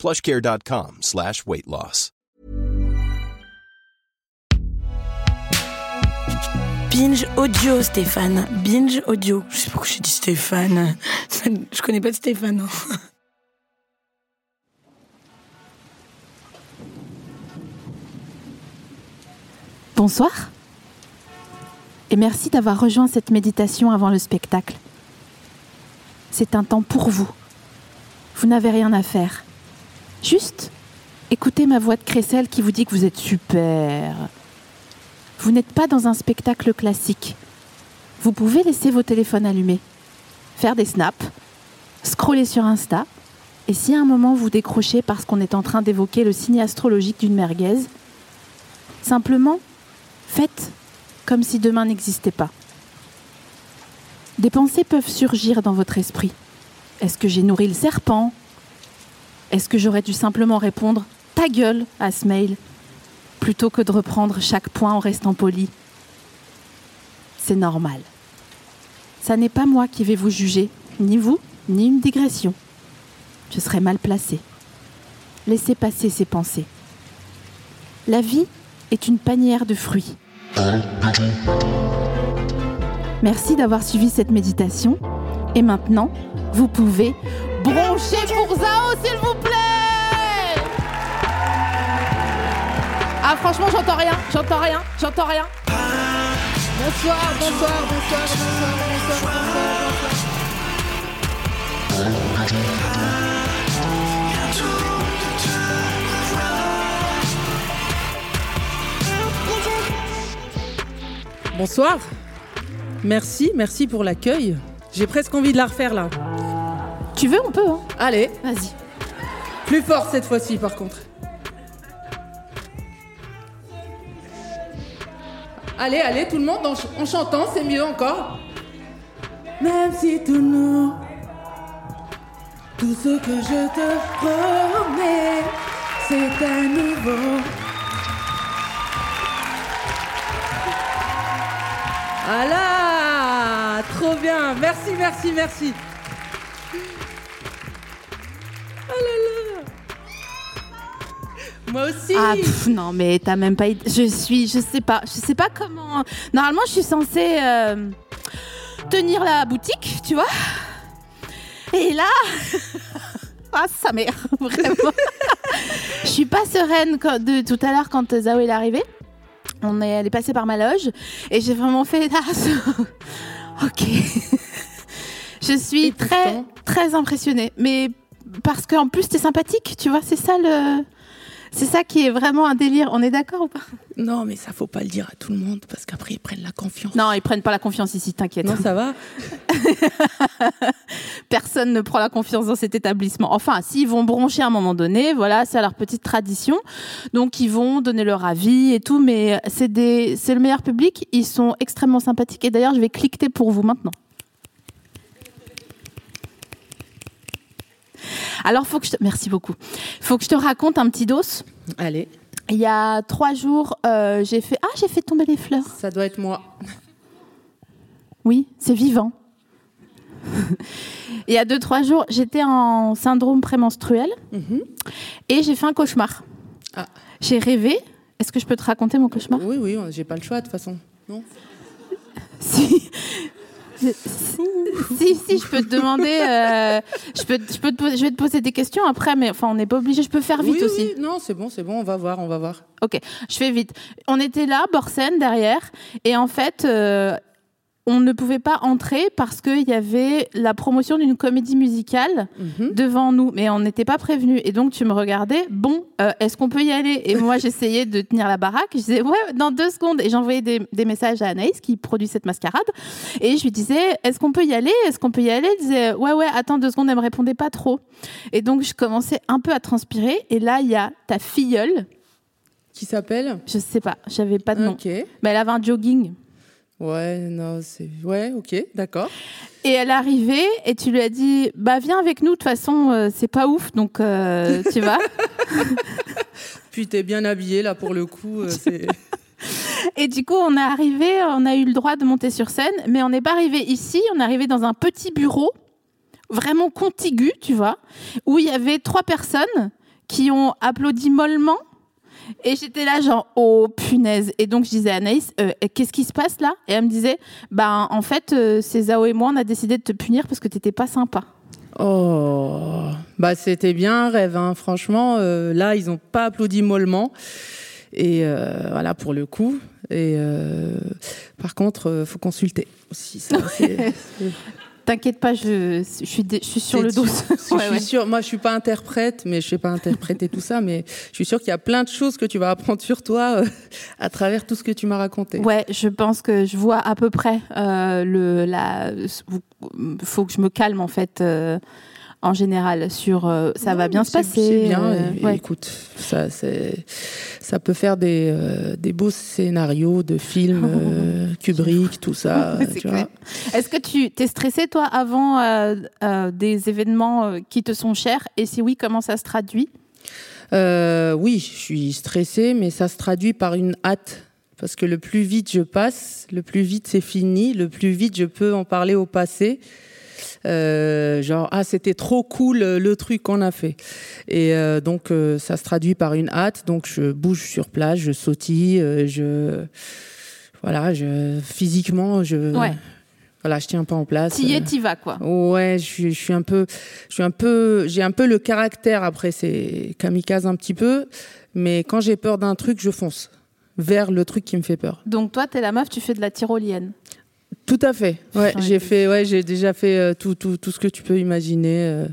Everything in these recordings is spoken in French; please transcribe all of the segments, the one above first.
plushcare.com slash weight loss. Binge audio, Stéphane. Binge audio. Je sais pas pourquoi j'ai dit Stéphane. Je connais pas de Stéphane. hein. Bonsoir. Et merci d'avoir rejoint cette méditation avant le spectacle. C'est un temps pour vous. Vous n'avez rien à faire. Juste écoutez ma voix de crécelle qui vous dit que vous êtes super. Vous n'êtes pas dans un spectacle classique. Vous pouvez laisser vos téléphones allumés, faire des snaps, scroller sur Insta, et si à un moment vous décrochez parce qu'on est en train d'évoquer le signe astrologique d'une merguez, simplement Faites comme si demain n'existait pas. Des pensées peuvent surgir dans votre esprit. Est-ce que j'ai nourri le serpent? Est-ce que j'aurais dû simplement répondre ta gueule à ce mail plutôt que de reprendre chaque point en restant poli? C'est normal. Ça n'est pas moi qui vais vous juger, ni vous, ni une digression. Je serais mal placée. Laissez passer ces pensées. La vie est une panière de fruits. Merci d'avoir suivi cette méditation. Et maintenant, vous pouvez broncher s'il vous plaît Ah, franchement, j'entends rien, j'entends rien, j'entends rien. Bonsoir, bonsoir, bonsoir, bonsoir, bonsoir, bonsoir, bonsoir. Bonsoir. Merci, merci pour l'accueil. J'ai presque envie de la refaire là. Tu veux, on peut, hein Allez, Vas-y. Plus fort cette fois-ci par contre. Allez, allez, tout le monde en, ch- en chantant, c'est mieux encore. Même si tout nous, tout ce que je te promets, c'est à nouveau. Voilà Trop bien Merci, merci, merci Oh Moi aussi. Ah pff, non mais t'as même pas je suis je sais pas je sais pas comment normalement je suis censée euh, tenir la boutique tu vois. Et là ah sa mère vraiment. Je suis pas sereine quand- de tout à l'heure quand Zao est arrivé on est elle est passée par ma loge et j'ai vraiment fait ok. Je suis très très impressionnée mais parce qu'en plus t'es sympathique tu vois c'est ça le c'est ça qui est vraiment un délire. On est d'accord ou pas? Non, mais ça faut pas le dire à tout le monde parce qu'après ils prennent la confiance. Non, ils prennent pas la confiance ici, t'inquiète. Non, ça va Personne ne prend la confiance dans cet établissement. Enfin, s'ils vont broncher à un moment donné, voilà, c'est leur petite tradition. Donc, ils vont donner leur avis et tout, mais c'est des, c'est le meilleur public. Ils sont extrêmement sympathiques. Et d'ailleurs, je vais cliquer pour vous maintenant. Alors, faut que je te... merci beaucoup. Faut que je te raconte un petit dos. Allez, Il y a trois jours, euh, j'ai fait ah j'ai fait tomber les fleurs. ça doit être moi. Oui, c'est vivant. Il y a deux, trois jours, j'étais en syndrome prémenstruel Mhm. et j'ai fait un cauchemar. Ah. J'ai rêvé. Est-ce que je peux te raconter mon cauchemar? Oui, oui, j'ai pas le choix de toute façon. Non? Si. Si, si, si, je peux te demander. euh, je, peux, je, peux te je vais te poser des questions après, mais enfin, on n'est pas obligé. Je peux faire vite oui, aussi. oui, non, c'est bon, c'est bon, on va voir, on va voir. Ok, je fais vite. On était là, Borsen, derrière, et en fait, euh, on ne pouvait pas entrer parce qu'il y avait la promotion d'une comédie musicale Mhm. devant nous, mais on n'était pas prévenus. Et donc, tu me regardais, bon, euh, est-ce qu'on peut y aller? Et moi, j'essayais de tenir la baraque. Je disais, ouais, dans deux secondes. Et j'envoyais des, des messages à Anaïs qui produit cette mascarade. Et je lui disais, est-ce qu'on peut y aller? Est-ce qu'on peut y aller? Elle disait, ouais, ouais, attends deux secondes, elle me répondait pas trop. Et donc, je commençais un peu à transpirer. Et là, il y a ta filleule qui s'appelle? Je sais pas, j'avais pas de nom. Ok. Mais elle avait un jogging. Ouais, non, c'est. Ouais, ok, d'accord. Et elle est arrivée et tu lui as dit Bah, viens avec nous, de toute façon, euh, c'est pas ouf, donc euh, tu vas. Puis t'es bien habillée là pour le coup. euh, Et du coup, on est arrivé, on a eu le droit de monter sur scène, mais on n'est pas arrivé ici, on est arrivé dans un petit bureau, vraiment contigu, tu vois, où il y avait trois personnes qui ont applaudi mollement. Et j'étais là, genre, oh punaise. Et donc, je disais à Anaïs, euh, qu'est-ce qui se passe là? Et elle me disait, ben, en fait, euh, c'est Zao et moi, on a décidé de te punir parce que t'étais pas sympa. Oh, bah c'était bien un rêve, hein. franchement. euh, là, ils ont pas applaudi mollement. Et euh, voilà pour le coup. Et par contre, faut consulter aussi. ça, c'est- T'inquiète pas, je, je, suis, dé- je suis sur le dos. que Ouais, je suis ouais. sûre, moi, je suis pas interprète, mais je sais pas interpréter tout ça, mais je suis sûre qu'il y a plein de choses que tu vas apprendre sur toi euh, à travers tout ce que tu m'as raconté. Ouais, je pense que je vois à peu près euh, le la. Faut que je me calme en fait. euh, en général, sur euh, ça Non, va bien se passer. Bien. euh, et- ouais. Écoute, ça, ça peut faire des, euh, des beaux scénarios de films, euh, Kubrick, tout ça. Est-ce que tu t'es stressé toi avant des événements qui te sont chers? Et si oui, comment ça se traduit? Oui, je suis stressée, mais ça se traduit par une hâte. Parce que le plus vite je passe, le plus vite c'est fini, le plus vite je peux en parler au passé. Euh, genre ah c'était trop cool euh, le truc qu'on a fait et euh, donc ça se traduit par une hâte donc je bouge sur place je sautille je voilà je physiquement je Ouais. voilà je tiens pas en place T'y es, t'y vas quoi. Ouais, je suis, je suis un peu, je suis un peu, j'ai un peu le caractère. Après, c'est kamikaze un petit peu, mais quand j'ai peur d'un truc, je fonce vers le truc qui me fait peur. Donc toi, t'es la meuf, tu fais de la tyrolienne. Tout à fait. Ouais, j'ai fait, ouais, j'ai déjà fait euh, tout, tout, tout ce que tu peux imaginer, euh,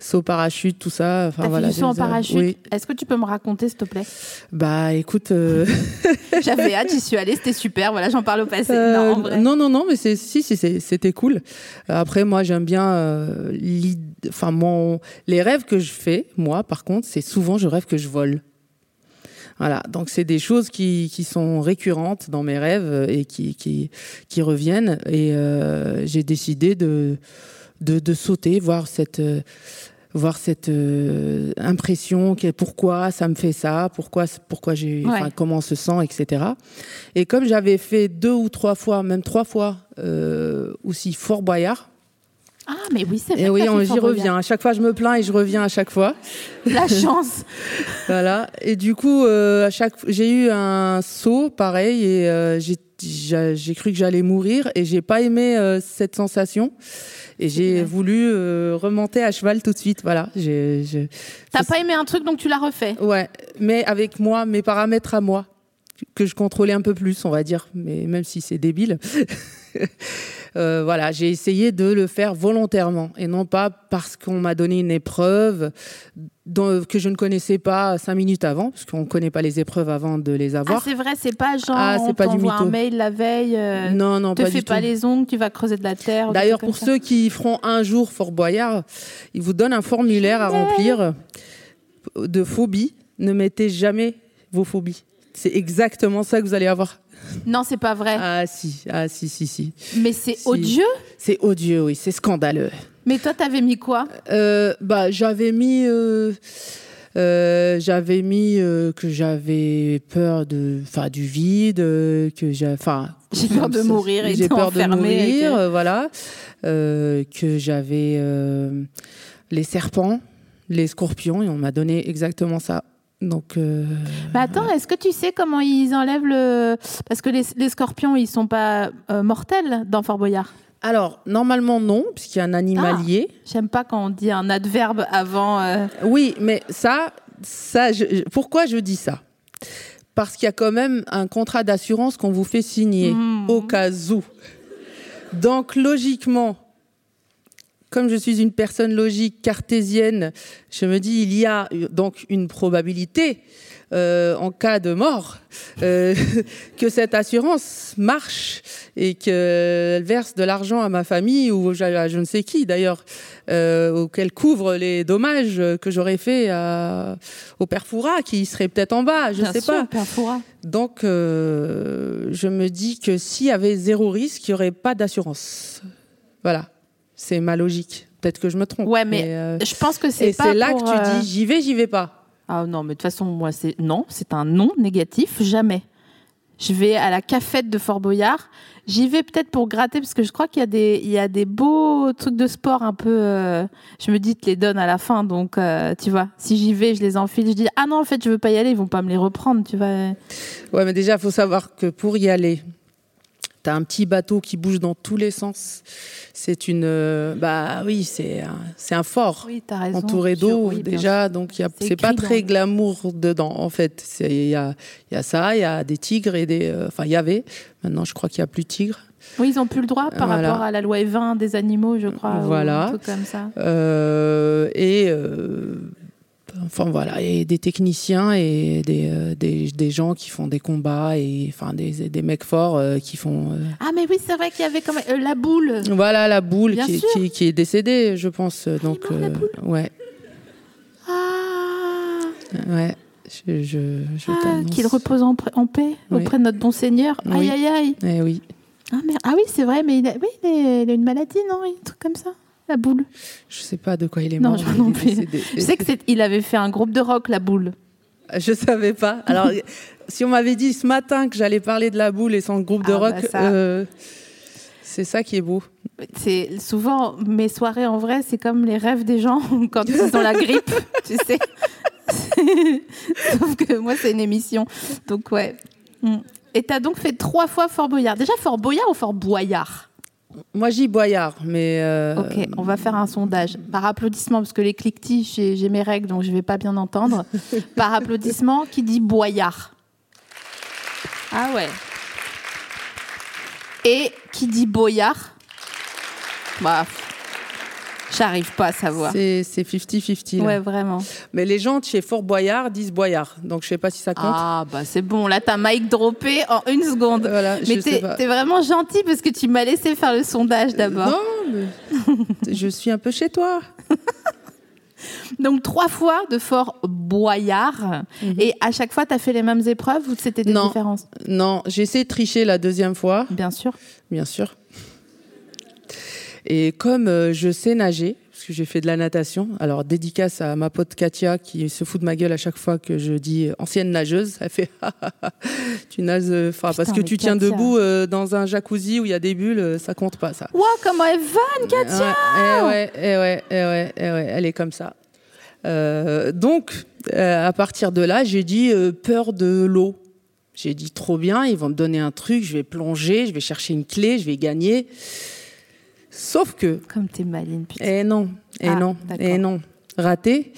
saut parachute, tout ça. Enfin voilà. saut en euh, parachute. Oui. Est-ce que tu peux me raconter, s'il te plaît? Bah, écoute. euh, J'avais hâte, j'y suis allée, c'était super. Voilà, j'en parle au passé. Non, en vrai. non, non, non, mais c'est si, si, c'était cool. Après, moi, j'aime bien, enfin, mon, les rêves que je fais, moi, par contre, c'est souvent, je rêve que je vole. Voilà, donc c'est des choses qui, qui sont récurrentes dans mes rêves et qui, qui, qui reviennent. Et euh, j'ai décidé de, de, de sauter, voir cette, euh, voir cette euh, impression, que- pourquoi ça me fait ça, pourquoi, pourquoi j'ai, Ouais. comment on se sent, etc. Et comme j'avais fait deux ou trois fois, même trois fois euh, aussi Fort Boyard, Ah, mais oui, c'est vrai. et oui, j'y reviens. À chaque fois, je me plains et je reviens à chaque fois. La chance. Voilà. Et du coup, euh, à chaque, j'ai eu un saut pareil et euh, j'ai, j'ai j'ai cru que j'allais mourir et j'ai pas aimé euh, cette sensation. Et j'ai voulu euh, remonter à cheval tout de suite. Voilà. J'ai, j'ai- T'as pas aimé un truc, donc tu l'as refait. Ouais, mais avec moi, mes paramètres à moi, que je contrôlais un peu plus, on va dire, mais même si c'est débile. Euh, voilà, j'ai essayé de le faire volontairement et non pas parce qu'on m'a donné une épreuve dont- que je ne connaissais pas cinq minutes avant, parce qu'on ne connaît pas les épreuves avant de les Ah, avoir. c'est vrai, c'est pas genre Ah, on pas du t'envoie un mail la veille, euh, non, non, te pas fais pas tout. les ongles, tu vas creuser de la terre. D'ailleurs, pour ça. ceux qui feront un jour Fort Boyard, ils vous donnent un formulaire à remplir de phobies. Ne mettez jamais vos phobies. C'est exactement ça que vous allez avoir. Non, c'est pas vrai. Ah si, ah si, si, si. Mais c'est si. odieux. C'est odieux, oui, c'est scandaleux. Mais toi, t'avais mis quoi Euh, bah, j'avais mis, euh, euh, j'avais mis euh, que j'avais peur de, enfin, du vide, euh, que j'ai, enfin, J'ai peur de mourir et j'ai peur de mourir, que- voilà, que j'avais les serpents, les scorpions, et on m'a donné exactement ça. Donc, euh, Mais attends, est-ce que tu sais comment ils enlèvent le Parce que les, les scorpions, ils sont pas euh, mortels dans Fort Boyard? alors normalement non, puisqu'il y a un animalier. J'aime pas quand on dit un adverbe avant. euh, Oui, mais ça, ça, je- pourquoi je dis ça? Parce qu'il y a quand même un contrat d'assurance qu'on vous fait signer Mhm. au cas où. Donc logiquement, comme je suis une personne logique cartésienne, je me dis il y a donc une probabilité euh, en cas de mort, euh, que cette assurance marche et qu'elle verse de l'argent à ma famille ou à je ne sais qui d'ailleurs, euh, ou qu'elle couvre les dommages que j'aurais fait à, au père Foura qui serait peut-être en bas, je ne sais sûr, pas. Père Foura. Donc, euh, je me dis que s'il y avait zéro risque, il n'y aurait pas d'assurance. Voilà, c'est ma logique. Peut-être que je me trompe. Ouais, mais, euh, Je pense que c'est et pas c'est là pour, que tu euh, dis j'y vais, j'y vais pas. Ah non, mais de toute façon, moi, c'est non, c'est un non négatif, jamais. Je vais à la cafette de Fort Boyard. J'y vais peut-être pour gratter parce que je crois qu'il y a des, il y a des beaux trucs de sport un peu. euh, je me dis, te les donne à la fin, donc euh, tu vois. Si j'y vais, je les enfile. Je dis, ah non, en fait, je veux pas y aller. Ils vont pas me les reprendre, tu vois. Ouais, mais déjà, il faut savoir que pour y aller, tu as un petit bateau qui bouge dans tous les sens. C'est une. euh, bah oui, c'est un, c'est un fort. Oui, t'as raison. entouré d'eau oui, déjà, donc C'est pas très glamour dedans en fait. Il y a, y a ça, il y a des tigres et des, euh, enfin il y avait. Maintenant, je crois qu'il y a plus de tigres. Oui, ils ont plus le droit par Voilà. rapport à la loi 20 des animaux, je crois. Voilà. truc comme ça. Euh, et euh, enfin voilà, et des techniciens et des, euh, des, des gens qui font des combats et enfin des, des mecs forts euh, qui font. euh, Ah, mais oui, c'est vrai qu'il y avait quand même euh, la boule. voilà la boule qui, qui, qui est décédée, je pense. Donc mort, la boule ouais, Ah, ouais. Je, je, je ah, qu'il repose en, paix Oui. auprès de notre bon Seigneur. Aïe, Oui. aïe, aïe. Eh oui. Ah, merde. ah oui, c'est vrai, mais il a, oui, il a, il a une maladie, non? Un truc comme ça? La boule. Je sais pas de quoi il est Non, mort. je non plus. Je sais qu'il avait fait un groupe de rock, la boule. Je savais pas. Alors, si on m'avait dit ce matin que j'allais parler de la boule et son groupe de Ah, rock, bah ça. euh, c'est ça qui est beau. C'est souvent mes soirées en vrai, c'est comme les rêves des gens quand ils ont la grippe, tu sais. Sauf que moi, c'est une émission. Donc, ouais. Mm. Et t'as donc fait trois fois Fort Boyard. Déjà, Fort Boyard ou Fort Boyard? Moi, j'y boyard, mais euh, Ok, on va faire un sondage. Par applaudissement, parce que les cliquetis, j'ai mes règles, donc je vais pas bien entendre. Par applaudissement, qui dit Boyard? Ah ouais. Et qui dit Boyard? Bah, j'arrive pas à savoir. c'est c'est 50-50. là. Ouais, vraiment. Mais les gens de chez Fort Boyard disent boyard, donc je sais pas si ça compte. Ah, bah c'est bon. Là, t'as Mike droppé en une seconde. Voilà, je Mais t'es vraiment gentil parce que tu m'as laissé faire le sondage d'abord. Non, mais je suis un peu chez toi. Donc, trois fois de Fort Boyard. Et à chaque fois, t'as fait les mêmes épreuves ou c'était des Mhm. Non. différences? Non, j'ai essayé de tricher la deuxième fois, Bien sûr. bien sûr. Et comme euh, je sais nager, parce que j'ai fait de la natation, alors dédicace à ma pote Katia qui se fout de ma gueule à chaque fois que je dis euh, ancienne nageuse, elle fait tu nages, euh, enfin, parce que tu tiens debout euh, dans un jacuzzi où il y a des bulles, ça compte pas ça. Waouh, comment elle vanne, Katia Ouais, eh ouais, ouais, eh ouais, eh ouais, elle est comme ça. Euh, donc, à partir de là, j'ai dit peur de l'eau. J'ai dit trop bien, ils vont me donner un truc, je vais plonger, je vais chercher une clé, je vais gagner. Sauf que, Comme t'es maline, putain. eh non, eh Ah, non, d'accord. eh non, raté.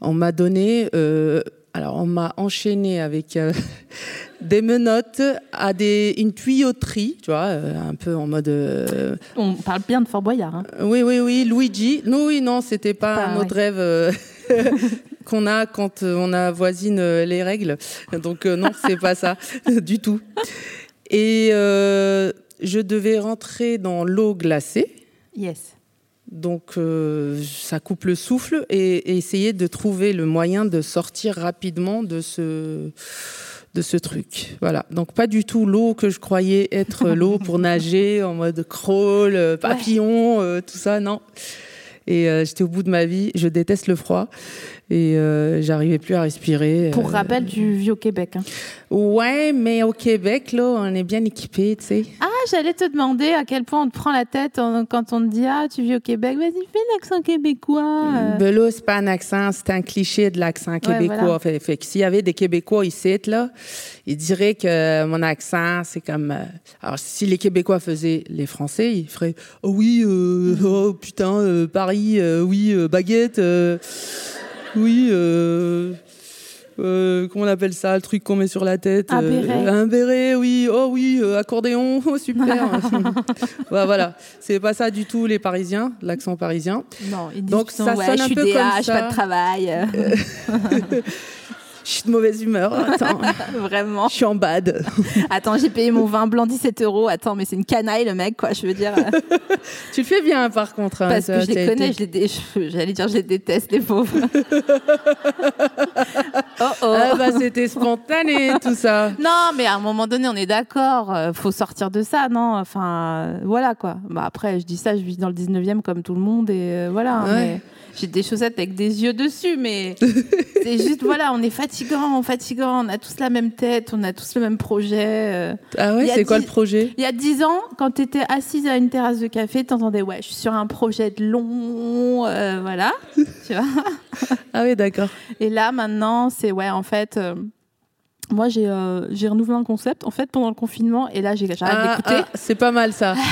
On m'a donné, euh, alors on m'a enchaîné avec euh, des menottes à des, une tuyauterie, tu vois, euh, un peu en mode euh, On parle bien de Fort Boyard. Hein. oui, oui, oui, Luigi. Non, oui, non, c'était pas, Pas, un autre ouais. rêve qu'on a quand on avoisine les règles. Donc non, c'est pas ça du tout. Et je devais rentrer dans l'eau glacée. Yes. Donc euh, ça coupe le souffle et, et essayer de trouver le moyen de sortir rapidement de ce de ce truc. Voilà. Donc pas du tout l'eau que je croyais être l'eau pour nager en mode crawl, euh, papillon, euh, tout ça, non. Et euh, j'étais au bout de ma vie. Je déteste le froid et euh, j'arrivais plus à respirer. Pour rappel, du vieux Québec. hein. ouais, mais au Québec là, on est bien équipé, tu sais. Ah, j'allais te demander à quel point on te prend la tête en- quand on te dit Ah, tu vis au Québec. Vas-y, fais l'accent québécois. euh. Ben là, c'est pas un accent, c'est un cliché de l'accent québécois. voilà. Fait, fait que s'il y avait des Québécois ici, là, ils diraient que mon accent, c'est comme. euh, alors, si les Québécois faisaient les Français, ils feraient Oh oui, euh, oh putain, euh, Paris, euh, oui, euh, baguette, euh, oui, euh, euh, comment on appelle ça, le truc qu'on met sur la tête Un euh, béret. Un béret, oui, oh oui, euh, accordéon, oh super. Ouais, voilà, c'est pas ça du tout, les Parisiens, l'accent parisien. Non, ils disent Donc, ça ouais, sonne je un suis peu DH, comme pas ça. de travail. Je suis de mauvaise humeur. Attends, Vraiment. je suis en bad. Attends, j'ai payé mon vin blanc 17 euros. Attends, mais c'est une canaille, le mec, quoi. Je veux dire. tu le fais bien, par contre. hein, Parce que je les connais, j'allais dire, je les déteste, les pauvres. oh oh. Ah bah c'était spontané tout ça. Non, mais à un moment donné, on est d'accord. euh, faut sortir de ça, non? Enfin, voilà quoi. Bah après, je dis ça, je vis dans le 19e comme tout le monde et euh, voilà. hein, Ouais. mais J'ai des chaussettes avec des yeux dessus, mais c'est juste voilà, on est fatigant, fatigant. On a tous la même tête, on a tous le même projet. euh. Ah ouais, c'est quoi le projet? Il y a dix ans, quand tu étais assise à une terrasse de café, t'entendais ouais, je suis sur un projet de long, euh, voilà, tu vois? Ah oui, d'accord. Et là, maintenant, c'est ouais, en fait, euh, moi, j'ai euh, renouvelé un concept, en fait, pendant le confinement. Et là, j'ai- j'arrête Ah, d'écouter. ah, c'est pas mal ça.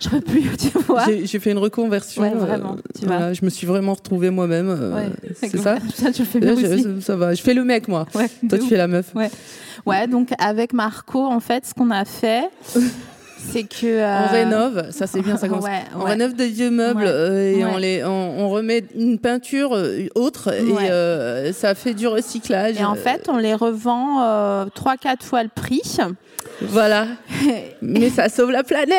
Je peux plus, tu vois. J'ai fait une reconversion. Ouais, vraiment, tu vois. voilà, je me suis vraiment retrouvée moi-même. euh, Ouais. c'est ça Ça, tu le fais bien aussi. ça, ça va. Je fais le mec, moi. Ouais, Toi, tu ouf. fais la meuf. Ouais. Ouais, donc avec Marco, en fait, ce qu'on a fait, c'est que. euh, On rénove, ça c'est bien, ça commence. Ouais, On ouais. rénove des vieux meubles Ouais. euh, et on, les, on, on remet une peinture euh, autre et euh, ça fait du recyclage. Et en fait, on les revend euh, 3-4 fois le prix. Voilà. Mais ça sauve la planète.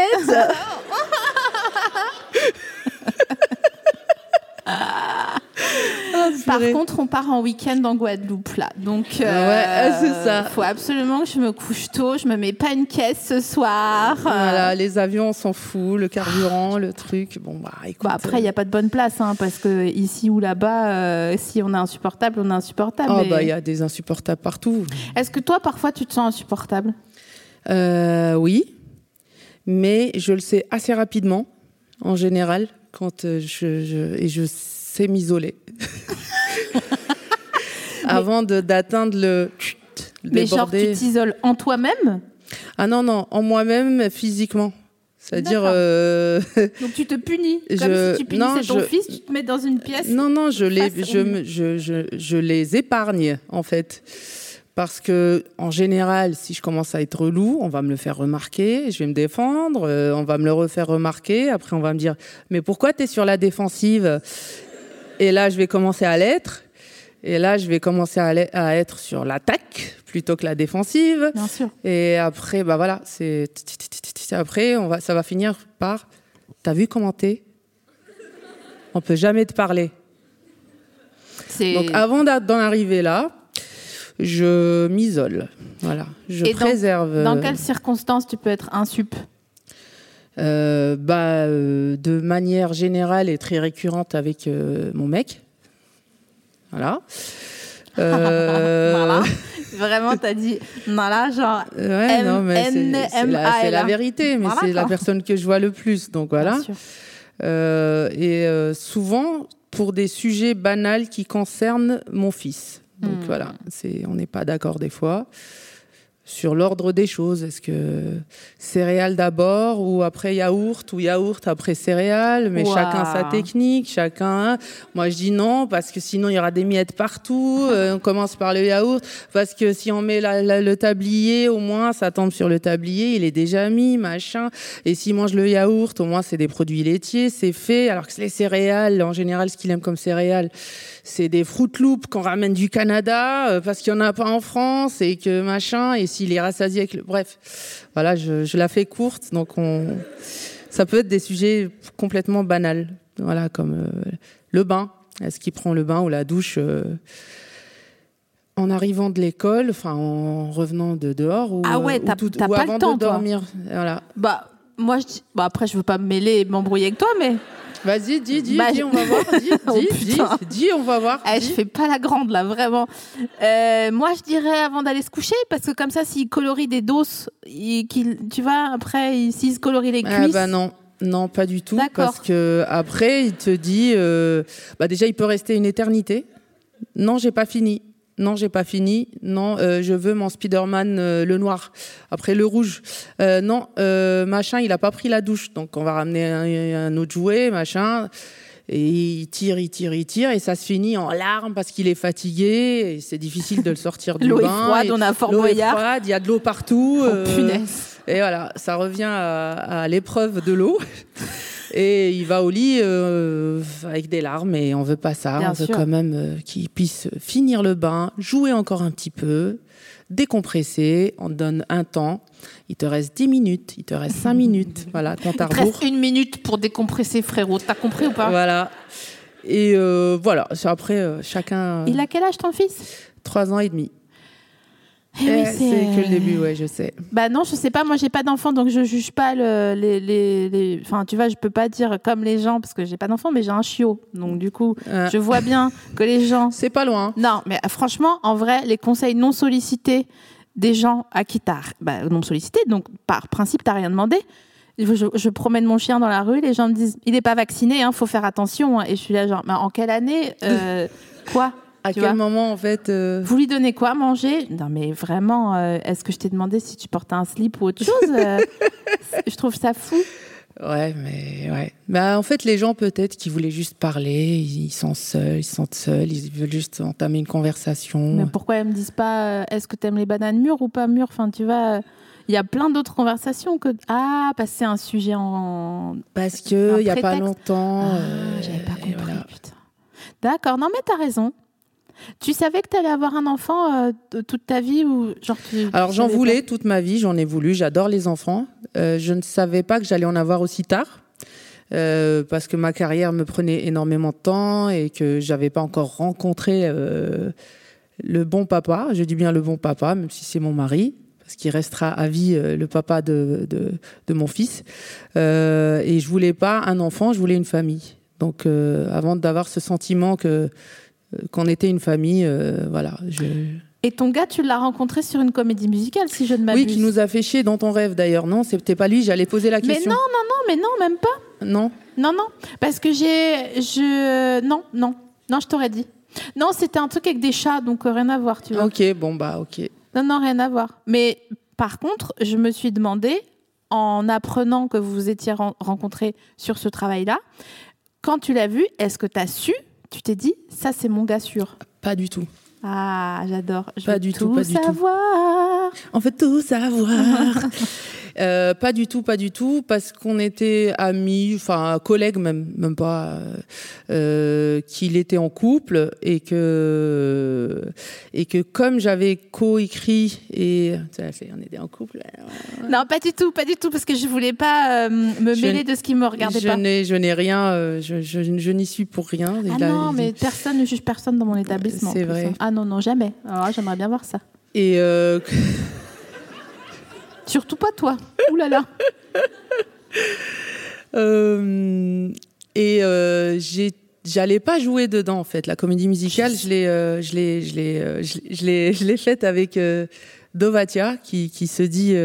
Ah, Par contre, on part en week-end en Guadeloupe, là. Donc, Ouais, c'est ça. faut absolument que je me couche tôt. Je me mets pas une caisse ce soir. Voilà, les avions, on s'en fout, le carburant, le truc. Bon, bah écoute. Bah après, il n'y a pas de bonne place, hein, parce que ici ou là-bas, euh, si on est insupportable, on est insupportable. Oh, mais- bah il y a des insupportables partout. Est-ce que toi, parfois, tu te sens insupportable? Euh, oui, mais je le sais assez rapidement, en général, quand euh, je, je- et je sais m'isoler. Avant d'atteindre le, Mais genre, tu t'isoles en toi-même? Ah non, non, en moi-même, physiquement. C'est-à-dire. Euh, Donc tu te punis Comme Je- si tu punissais non, ton je- fils, tu te mets dans une pièce non, non, je les, je, je, je les épargne, en fait. Parce que, en général, si je commence à être relou, on va me le faire remarquer, je vais me défendre, euh, on va me le refaire remarquer, après on va me dire, mais pourquoi tu es sur la défensive? Et là, je vais commencer à l'être. Et là, je vais commencer à, à être sur l'attaque plutôt que la défensive. Bien sûr. Et après, bah voilà, c'est après, on va, ça va finir par. T'as vu comment t'es? On peut jamais te parler. Donc avant d'en arriver là, je m'isole. Voilà, je Et dans- préserve. Dans euh, quelles circonstances tu peux être insup euh, bah, euh, de manière générale et très récurrente avec euh, mon mec. Voilà. Voilà. Vraiment, t'as dit, voilà, genre. Ouais, non, mais c'est- c'est la, la vérité, mais Voilà, c'est la personne que je vois le plus. Donc voilà. Et souvent pour des sujets banals qui concernent mon fils. Donc Hmm. voilà, c'est, on n'est pas d'accord des fois sur l'ordre des choses. Est-ce que céréales d'abord ou après yaourt ou yaourt après céréales? Mais chacun sa technique, chacun. Moi je dis non parce que sinon il y aura des miettes partout. Euh, on commence par le yaourt parce que si on met la- la- le tablier, au moins ça tombe sur le tablier, il est déjà mis, machin. Et s'il mange le yaourt, au moins c'est des produits laitiers, c'est fait. Alors que les céréales, en général, ce qu'il aime comme céréales, c'est des Fruit Loops qu'on ramène du Canada euh, parce qu'il n'y en a pas en France et que machin. Et s'il est rassasié avec le... Bref, voilà, je, je la fais courte. Donc on... ça peut être des sujets complètement banals. Voilà, comme euh, le bain. Est-ce qu'il prend le bain ou la douche euh, en arrivant de l'école, enfin en revenant de dehors ou, Ah ouais, ou t'as- pas le avant temps, de toi. dormir? Voilà. Bah, moi, je. Bah, après, je veux pas me mêler et m'embrouiller avec toi, mais. Vas-y, dis, dis, Bah, dis, on va voir. Dis, Oh, dis, dis, dis, on va voir. Eh, je fais pas la grande là, vraiment. Euh, moi, je dirais avant d'aller se coucher, parce que comme ça, s'il colorie des doses, il- tu vois, après, il- s'il se colorie les Ah cuisses. bah non, non, pas du tout. Parce que après, il te dit, euh, bah déjà, il peut rester une éternité. Non, j'ai pas fini. Non, j'ai pas fini. Non, euh, je veux mon Spider-Man euh, le noir. Après le rouge. Euh, non, euh, machin, il a pas pris la douche. Donc on va ramener un, un autre jouet, machin. Et il tire, il tire, il tire, et ça se finit en larmes parce qu'il est fatigué. Et c'est difficile de le sortir du L'eau est bain. froide, Et on a Fort l'eau est Boyard. froide, il y a de l'eau partout. Oh, euh, punaise. et voilà, ça revient à, à l'épreuve de l'eau. Et il va au lit euh, avec des larmes et on veut pas ça. Bien on veut sûr. quand même euh, qu'il puisse finir le bain, jouer encore un petit peu, décompresser. On te donne un temps. Il te reste 10 minutes, il te reste 5 minutes. Voilà, à Il te reste une minute pour décompresser, frérot. T'as compris ou pas? Voilà. Et euh, voilà, après, euh, chacun. Il a quel âge ton fils? 3 ans et demi. Eh oui, Eh, c'est que le euh, début, ouais, je sais. Bah non, je sais pas. Moi, j'ai pas d'enfant, donc je juge pas le- les, les, les- Enfin, tu vois, je peux pas dire comme les gens parce que j'ai pas d'enfant, mais j'ai un chiot. Donc du coup, Euh, je vois bien que les gens. C'est pas loin. Non, mais euh, franchement, en vrai, les conseils non sollicités des gens à qui t'as bah, non sollicités, donc par principe, t'as rien demandé. Je, je promène mon chien dans la rue, les gens me disent, il est pas vacciné, hein, faut faire attention. hein. Et je suis là genre, mais en quelle année euh, Quoi? À Tu quel vois moment, en fait euh, Vous lui donnez quoi à manger? Non, mais vraiment, euh, est-ce que je t'ai demandé si tu portais un slip ou autre chose Euh, Je trouve ça fou. Ouais, mais ouais. Bah, en fait, les gens, peut-être, qui voulaient juste parler, ils sont seuls, ils se sentent seuls, ils veulent juste entamer une conversation. Mais pourquoi elles me disent pas euh, est-ce que t'aimes les bananes mûres ou pas mûres? Enfin, tu vois, il y a plein d'autres conversations que ah, parce que c'est un sujet en. Parce que, il y a pas longtemps. Ah, j'avais pas compris. voilà. Putain. D'accord, non mais t'as raison. Tu savais que t'allais avoir un enfant euh, toute ta vie ou genre tu- Alors, tu j'en voulais toute ma vie, j'en ai voulu, j'adore les enfants. Euh, je ne savais pas que j'allais en avoir aussi tard. euh, parce que ma carrière me prenait énormément de temps et que j'avais pas encore rencontré le bon papa. Je dis bien le bon papa, même si c'est mon mari, parce qu'il restera à vie le papa de, de, de mon fils. Et je voulais pas un enfant, je voulais une famille. Donc, avant d'avoir ce sentiment que qu'on était une famille, euh, voilà. Je... Et ton gars, tu l'as rencontré sur une comédie musicale, si je ne m'abuse. Oui, qui nous a fait chier dans ton rêve d'ailleurs. Non, c'était pas lui. J'allais poser la Mais question. non, non, non, mais non, même pas. non. Non, non, parce que j'ai, je, non, non, non, je t'aurais dit. Non, c'était un truc avec des chats, donc euh, rien à voir, tu vois. Ok, bon bah ok. Non, non, rien à voir. Mais par contre, je me suis demandé, en apprenant que vous vous étiez ren- rencontrés sur ce travail-là, quand tu l'as vu, est-ce que tu as su, tu t'es dit, ça c'est mon gars sûr Pas du tout. Ah, j'adore. Je Pas veux du tout, pas du tout. savoir. On veut tout savoir. Euh, pas du tout, pas du tout, parce qu'on était amis, enfin collègues même, même pas, euh, qu'il était en couple et que et que comme j'avais coécrit et on était en couple. Non, pas du tout, pas du tout, parce que je voulais pas euh, me Je mêler de ce qui me regardait je pas. n'ai je n'ai rien, je, je, je n'y suis pour rien. Ah là, non, mais personne ne juge personne dans mon établissement. C'est vrai. hein. Ah non, non, jamais. Alors, j'aimerais bien voir ça. Et Surtout pas toi. Ouh là là. Euh, et euh, j'allais pas jouer dedans en fait la comédie musicale je l'ai euh, je l'ai je l'ai je l'ai- faite avec Dovatia qui qui se dit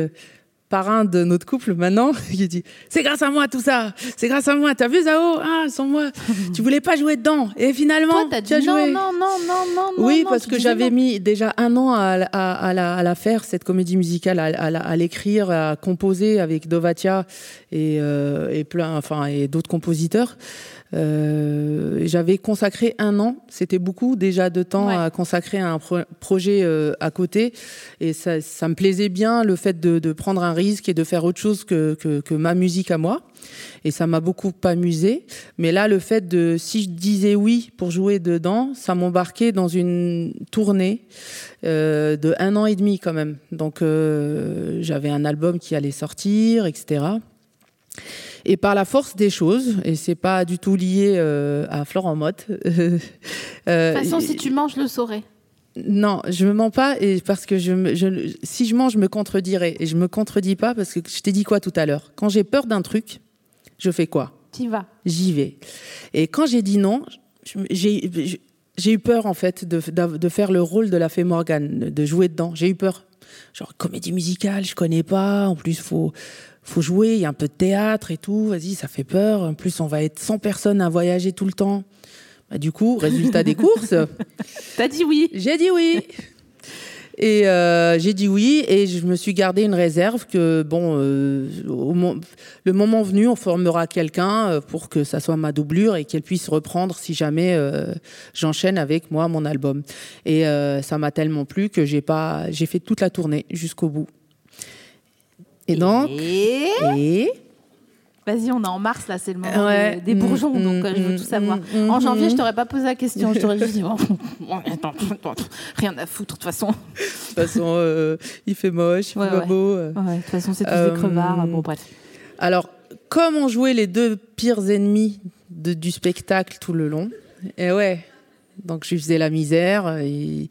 parrain de notre couple maintenant qui dit c'est grâce à moi tout ça. C'est grâce à moi. T'as vu Zao? Ah sans moi. Tu voulais pas jouer dedans. Et finalement Toi, tu as dit joué. non, non, non, non, non. oui, non, parce que j'avais mis déjà un an à, la- à, à la, à la faire, cette comédie musicale, à, l'écrire, à composer avec Dovatia et, euh, et, plein, enfin, et d'autres compositeurs. Euh, j'avais consacré un an, c'était beaucoup déjà de temps Ouais. à consacrer à un pro- projet euh, à côté. Et ça, ça me plaisait bien le fait de, de prendre un risque et de faire autre chose que, que, que ma musique à moi. Et ça m'a beaucoup amusé. Mais là, le fait de, si je disais oui pour jouer dedans, ça m'embarquait dans une tournée euh, de un an et demi quand même. Donc j'avais un album qui allait sortir, etc. Et par la force des choses, et c'est pas du tout lié euh, à Florent Motte. euh, De toute façon, si tu manges, je le saurais. non, je me mens pas et parce que je, me- je si je mens, je me contredirais et je me contredis pas parce que je t'ai dit quoi tout à l'heure? Quand j'ai peur d'un truc, je fais quoi? T'y vas. J'y vais. Et quand j'ai dit non, j'ai eu peur en fait de, faire le rôle de la fée Morgane, de- de jouer dedans. J'ai eu peur. Genre comédie musicale, je connais pas. En plus, faut faut jouer. Il y a un peu de théâtre et tout. Vas-y, ça fait peur. En plus, on va être 100 personnes à voyager tout le temps. Bah, du coup, résultat des courses. T'as dit oui. J'ai dit oui. Et euh, j'ai dit oui et je me suis gardé une réserve que bon, euh, au mo- le moment venu, on formera quelqu'un euh, pour que ça soit ma doublure et qu'elle puisse reprendre si jamais euh, j'enchaîne avec moi mon album. Et ça m'a tellement plu que j'ai pas, j'ai fait toute la tournée jusqu'au bout. Et donc, Et et Vas-y, on est en mars, là, c'est le moment Ouais. des, bourgeons, Mm, donc euh, je veux mm, tout savoir. mm, en mm, janvier, mm. je t'aurais pas posé la question, je t'aurais juste dit, bon, bon, attends, attends, rien à foutre, de toute façon. De toute façon, euh, il fait moche, il Ouais, fait pas beau. euh. De toute façon, c'est tous Euh, des crevards, bon, bref. Alors, comme on jouait les deux pires ennemis de- du spectacle tout le long, et ouais, donc je lui faisais la misère. Et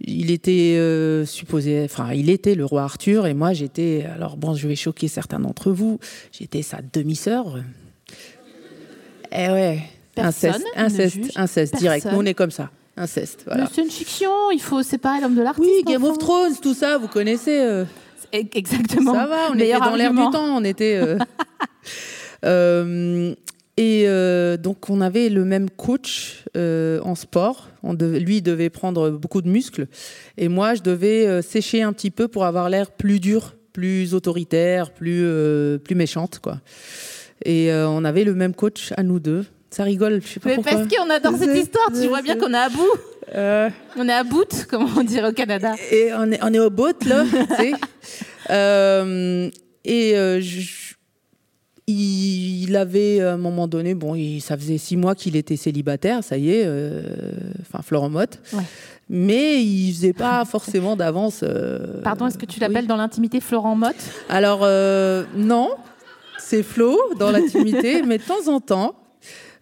il était euh, supposé, enfin, il était le roi Arthur, et moi j'étais, alors bon, je vais choquer certains d'entre vous, j'étais sa demi-sœur. Et ouais, Personne inceste, inceste, inceste, direct. Nous, on est comme ça, inceste, voilà. C'est une fiction, il faut séparer l'homme de l'artiste. Oui, Game of. Thrones, tout ça, vous connaissez. euh. E- Exactement. Ça va, on était Meilleur dans l'air du temps, on était. euh, euh, et euh, donc on avait le même coach euh, en sport. On devait- lui devait prendre beaucoup de muscles et moi je devais euh, sécher un petit peu pour avoir l'air plus dur, plus autoritaire, plus plus méchante quoi. Et on avait le même coach à nous deux. Ça rigole, je sais pas Mais pourquoi. parce qu'on adore cette histoire, tu vois bien qu'on est à bout. On est à bout, comme on dirait au Canada. et on est, on est au bout là, tu sais. Et je- il, il avait à un moment donné, bon, il- ça faisait six mois qu'il était célibataire, ça y est, euh, enfin Florent Motte. Ouais. Mais il faisait pas forcément d'avance. euh, Pardon, est-ce que tu oui. l'appelles dans l'intimité Florent Motte? Alors euh, non, c'est Flo dans l'intimité, mais de temps en temps,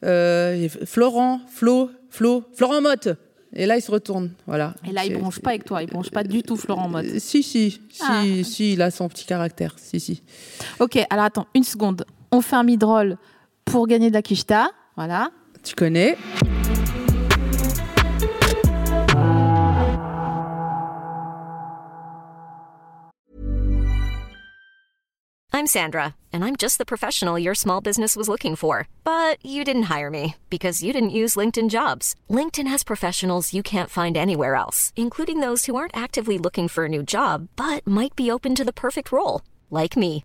euh, Florent, Flo, Flo, Florent Motte. Et là, il se retourne, voilà. Et là, il bronche pas avec toi, il bronche pas du tout Florent Motte. euh, Si, si, si, Ah. si, il a son petit caractère. Si, si. Ok, alors attends, une seconde. On fait un mid-roll pour gagner de la quicheta. Voilà. Tu connais I'm Sandra, and I'm just the professional your small business was looking for. But you didn't hire me because you didn't use LinkedIn jobs. LinkedIn has professionals you can't find anywhere else, including those who aren't actively looking for a new job but might be open to the perfect role, like me.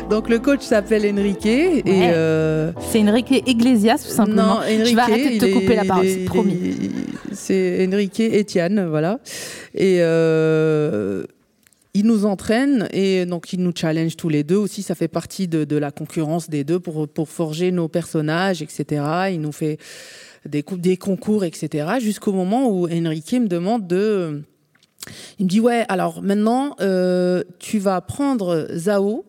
Donc le coach s'appelle Enrique et euh, C'est Enrique Iglesias, tout simplement. non, Enrique, Je vais arrêter de te est- couper la parole, est- c'est promis. est- C'est Enrique Etienne, voilà. Et euh, il nous entraîne et donc il nous challenge tous les deux aussi. Ça fait partie de, de la concurrence des deux pour, pour forger nos personnages, etc. Il nous fait des, des concours, etc. Jusqu'au moment où Enrique me demande de. Il me dit ouais, alors maintenant euh, tu vas prendre Zao.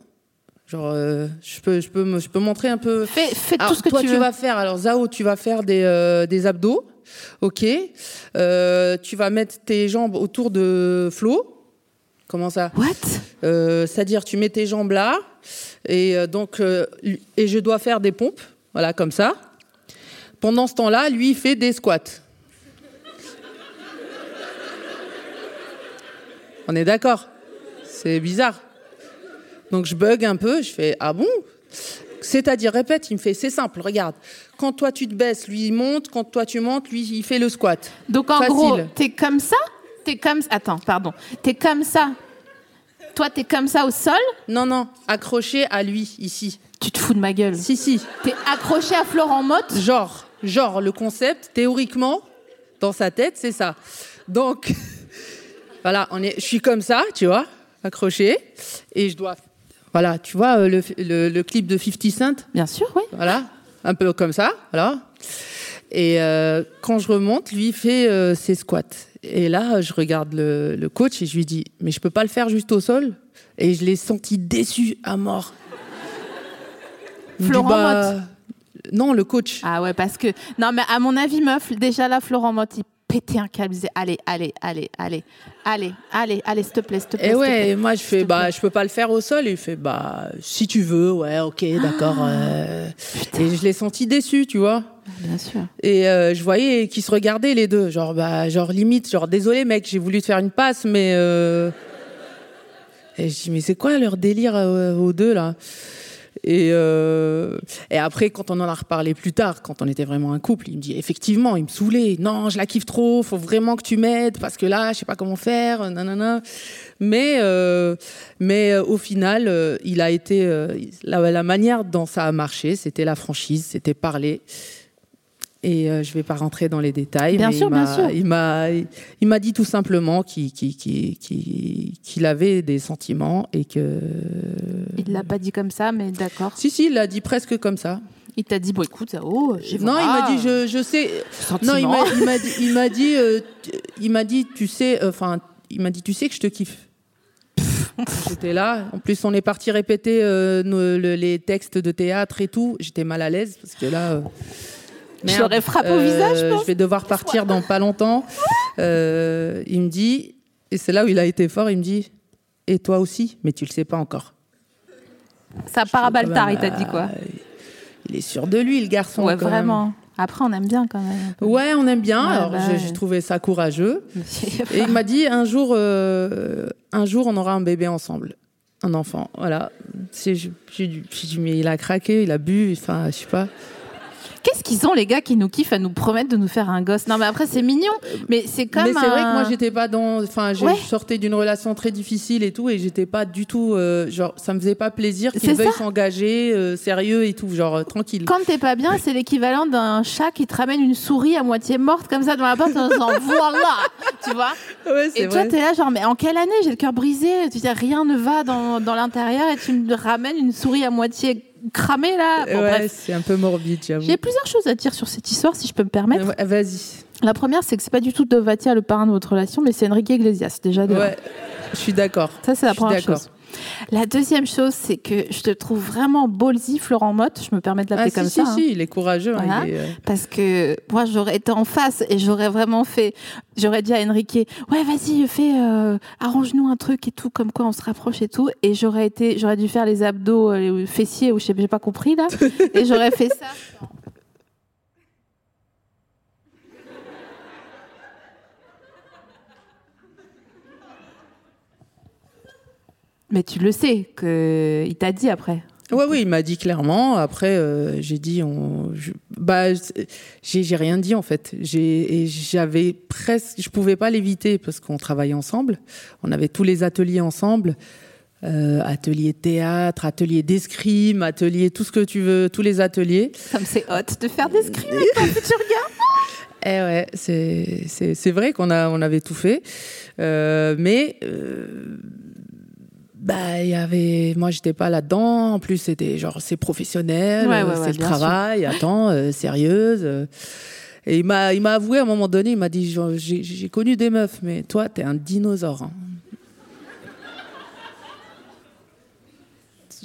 Genre, euh, je peux, je peux, je peux montrer un peu. Fais, fais Alors, tout ce que toi, tu tu veux. vas faire. Alors, Zao, tu vas faire des, euh, des abdos. Ok. Euh, tu vas mettre tes jambes autour de Flo. Comment ça? What? C'est-à-dire, tu mets tes jambes là. Et donc, et je dois faire des pompes. Voilà, comme ça. Pendant ce temps-là, lui, il fait des squats. On est d'accord? C'est bizarre. Donc je bug un peu, je fais ah bon? C'est-à-dire répète, il me fait c'est simple, regarde. Quand toi tu te baisses, lui il monte, quand toi tu montes, lui il fait le squat. Donc en Facile. gros, t'es comme ça T'es comme... Attends, pardon. T'es comme ça Toi, t'es comme ça au sol? Non non, accroché à lui ici. Tu te fous de ma gueule. Si si. T'es accroché à Florent Motte? Genre, genre le concept théoriquement dans sa tête, c'est ça. Donc voilà, on est je suis comme ça, tu vois, accroché et je dois voilà, tu vois euh, le, le, le clip de 50 Cent Bien sûr, oui. Voilà, un peu comme ça, voilà. Et euh, quand je remonte, lui il fait euh, ses squats. Et là, je regarde le, le coach et je lui dis, mais je peux pas le faire juste au sol? Et je l'ai senti déçu à mort. Florent bah, Non, le coach. Ah ouais, parce que... Non, mais à mon avis, meuf, déjà là, Florent Motte, il pétait un câble. Disait, allez, allez, allez, allez, allez, allez, allez, s'il te plaît, s'il te plaît. Et te ouais, et moi je fais, bah, je peux pas le faire au sol. Et il fait, bah, si tu veux, ouais, ok, d'accord. euh. Et je l'ai senti déçu, tu vois. Bien sûr. Et euh, je voyais qu'ils se regardaient les deux, genre bah genre limite, genre désolé mec, j'ai voulu te faire une passe, mais euh... et je dis mais c'est quoi leur délire aux deux là? Et, euh, et après, quand on en a reparlé plus tard, quand on était vraiment un couple, il me dit effectivement, il me saoulait. Non, je la kiffe trop. Faut vraiment que tu m'aides parce que là, je sais pas comment faire. Nanana. Mais euh, mais euh, au final, euh, il a été euh, la, la manière dont ça a marché, c'était la franchise, c'était parler. Et euh, je vais pas rentrer dans les détails. Bien mais sûr, il bien sûr. Il m'a, il m'a dit tout simplement qu'il, qu'il, qu'il, qu'il- qu'il avait des sentiments et que. Il l'a pas dit comme ça, mais d'accord. Si, si, il l'a dit presque comme ça. Il t'a dit, bon, écoute, oh, j'ai Non, il m'a dit, je, je sais. Non, il m'a, il m'a dit, il m'a dit, euh, tu- il m'a dit, tu sais, euh, enfin, il m'a dit, tu sais que je te kiffe. J'étais là. En plus, on est parti répéter euh, nos- le- les textes de théâtre et tout. J'étais mal à l'aise parce que là. Euh, Je l'aurais frappé au visage, je pense. Je vais devoir partir dans pas longtemps. Euh, il me dit, et c'est là où il a été fort. Il me dit, et toi aussi, mais tu le sais pas encore. Ça part à Baltar, il t'a dit quoi euh, Il est sûr de lui, le garçon. Ouais, même. vraiment. Après, on aime bien quand même. Ouais, on aime bien. Ouais, Alors, bah j'ai ouais. trouvé ça courageux. Et il m'a dit un jour, euh, un jour, on aura un bébé ensemble, un enfant. Voilà. J'ai dit, mais il a craqué, il a bu. Enfin, je sais pas. Qu'est-ce qu'ils ont, les gars, qui nous kiffent à nous promettre de nous faire un gosse Non, mais après, c'est mignon. Mais c'est comme. mais c'est vrai que moi, j'étais pas dans. Enfin, je Ouais. sortais d'une relation très difficile et tout, et j'étais pas du tout. euh, genre, ça me faisait pas plaisir qu'il C'est veuille ça. s'engager, euh, sérieux et tout, genre euh, tranquille. Quand t'es pas bien, c'est l'équivalent d'un chat qui te ramène une souris à moitié morte comme ça devant la porte en disant voilà, tu vois. Ouais, Et toi, t'es là, genre, mais en quelle année j'ai le cœur brisé Tu dis rien ne va dans, dans l'intérieur et tu me ramènes une souris à moitié cramée là. Bon, ouais, c'est un peu morbide, j'avoue. J'ai plusieurs choses à dire sur cette histoire, si je peux me permettre. Vas-y. La première, c'est que c'est pas du tout Dovatia le parrain de votre relation, mais c'est Enrique Iglesias déjà. de Ouais, je suis d'accord. Ça, c'est la première chose. La deuxième chose, c'est que je te trouve vraiment ballsy, Florent Motte. Je me permets de Ah, l'appeler si, comme si, ça. hein. si, il est courageux. hein, Voilà. il est, euh, Parce que moi, j'aurais été en face et j'aurais vraiment fait. J'aurais dit à Enrique, ouais, vas-y, fais, euh, arrange-nous un truc et tout, comme quoi on se rapproche et tout. Et j'aurais été, j'aurais dû faire les abdos, euh, les fessiers, ou je sais, j'ai pas compris là. et j'aurais fait ça. Mais tu le sais que il t'a dit après. Ouais, oui, il m'a dit clairement. Après, euh, j'ai dit, on, je- bah, j'ai j'ai rien dit en fait. J'ai, j'avais presque, je pouvais pas l'éviter parce qu'on travaillait ensemble. On avait tous les ateliers ensemble, euh, atelier théâtre, atelier d'escrime, atelier tout ce que tu veux, tous les ateliers. Ça me c'est hot de faire des scrims avec ton futur gars. Eh ouais, c'est c'est c'est vrai qu'on a on avait tout fait, Euh, mais euh, bah il y avait moi j'étais pas là-dedans. En plus c'était genre c'est professionnel, Ouais, ouais, euh, ouais, c'est le travail. Attends, euh, sérieuse. euh. Et il m'a il m'a avoué à un moment donné, il m'a dit j'ai connu des meufs, mais toi t'es un dinosaure. hein.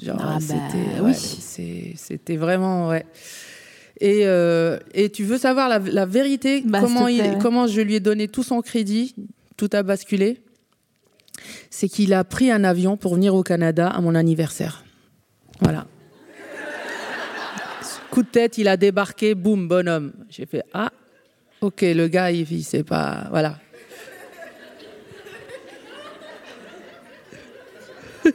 Genre Ah bah, c'était oui. c'était vraiment ouais. Et, euh, et tu veux savoir la, la vérité, Bah, comment, il, comment je lui ai donné tout son crédit, tout a basculé C'est qu'il a pris un avion pour venir au Canada à mon anniversaire. Voilà. Coup de tête, il a débarqué, boum, bonhomme. J'ai fait Ah, ok, le gars, il, il sait pas. Voilà.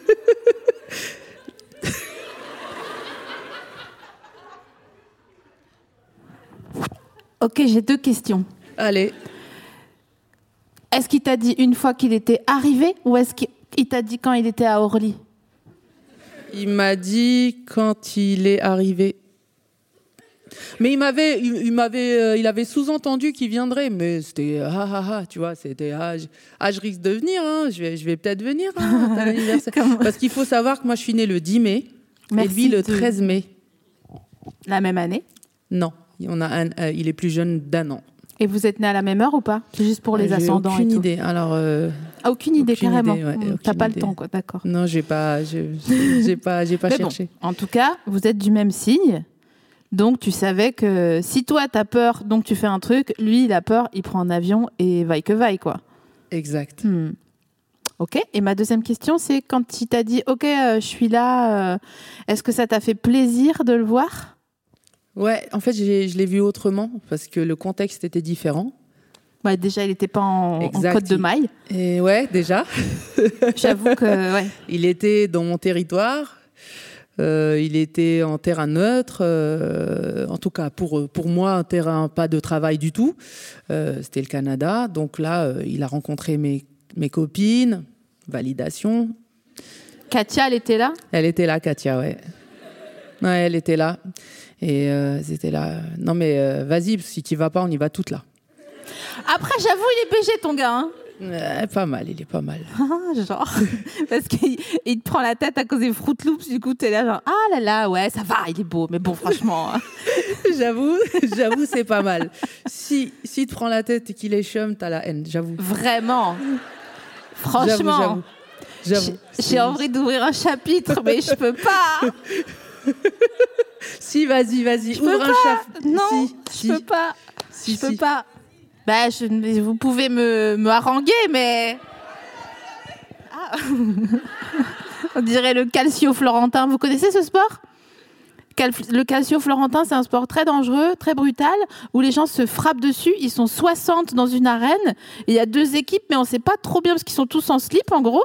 Ok, j'ai deux questions. Allez. Est-ce qu'il t'a dit une fois qu'il était arrivé ou est-ce qu'il t'a dit quand il était à Orly? Il m'a dit quand il est arrivé. Mais il m'avait, il, il m'avait, euh, il avait sous-entendu qu'il viendrait, mais c'était ah ah ah, tu vois, c'était ah, je, ah, je risque de venir, hein, je vais, je vais peut-être venir hein, à Parce qu'il faut savoir que moi je suis née le 10 mai Merci et lui le de- 13 mai. La même année? Non, on a un, euh, il est plus jeune d'un an. Et vous êtes nés à la même heure ou pas? C'est juste pour les J'ai ascendants aucune et tout. idée. Alors euh, Ah, aucune idée, Aucune carrément. ouais, aucune T'as pas idée. le temps, quoi, d'accord. non, j'ai pas, je- j'ai pas, j'ai pas Mais bon, cherché. en tout cas, vous êtes du même signe. Donc, tu savais que si toi, t'as peur, donc tu fais un truc, lui, il a peur, il prend un avion et vaille que vaille, quoi. Exact. Hmm. Ok. Et ma deuxième question, c'est quand il t'a dit, ok, euh, je suis là, euh, est-ce que ça t'a fait plaisir de le voir? Ouais, en fait, je l'ai vu autrement parce que le contexte était différent. bah, Déjà, il n'était pas en, côte de il- maille. Et ouais, déjà. J'avoue que, ouais. Il était dans mon territoire. Euh, il était en terrain neutre, euh, en tout cas pour, pour moi, un terrain pas de travail du tout. Euh, C'était le Canada. Donc là, il a rencontré mes, mes copines, validation. Katia, elle était là? Elle était là, Katia, ouais. Ouais, elle était là. Et euh, c'était là. Non, mais euh, vas-y, si tu vas pas, on y va toutes là. Après, j'avoue, il est BG, ton gars. Hein Euh, pas mal, il est pas mal. Ah, genre, parce qu'il il te prend la tête à cause des Fruit Loops, du coup, t'es là, genre, ah là là, ouais, ça va, il est beau, mais bon, franchement. hein. j'avoue, j'avoue, c'est pas mal. Si, si te prend la tête et qu'il est chum, t'as la haine, j'avoue. Vraiment. Franchement. J'avoue. J'ai envie d'ouvrir un chapitre, mais je peux pas. Si, vas-y, vas-y, ouvre un chapitre. Non, Si, je si. peux pas. Si, je peux pas. Bah, je, vous pouvez me, me haranguer, mais. Ah. On dirait le calcio florentin. Vous connaissez ce sport? Le calcio florentin, c'est un sport très dangereux, très brutal, où les gens se frappent dessus. Ils sont 60 dans une arène. Il y a deux équipes, mais on sait pas trop bien parce qu'ils sont tous en slip, en gros.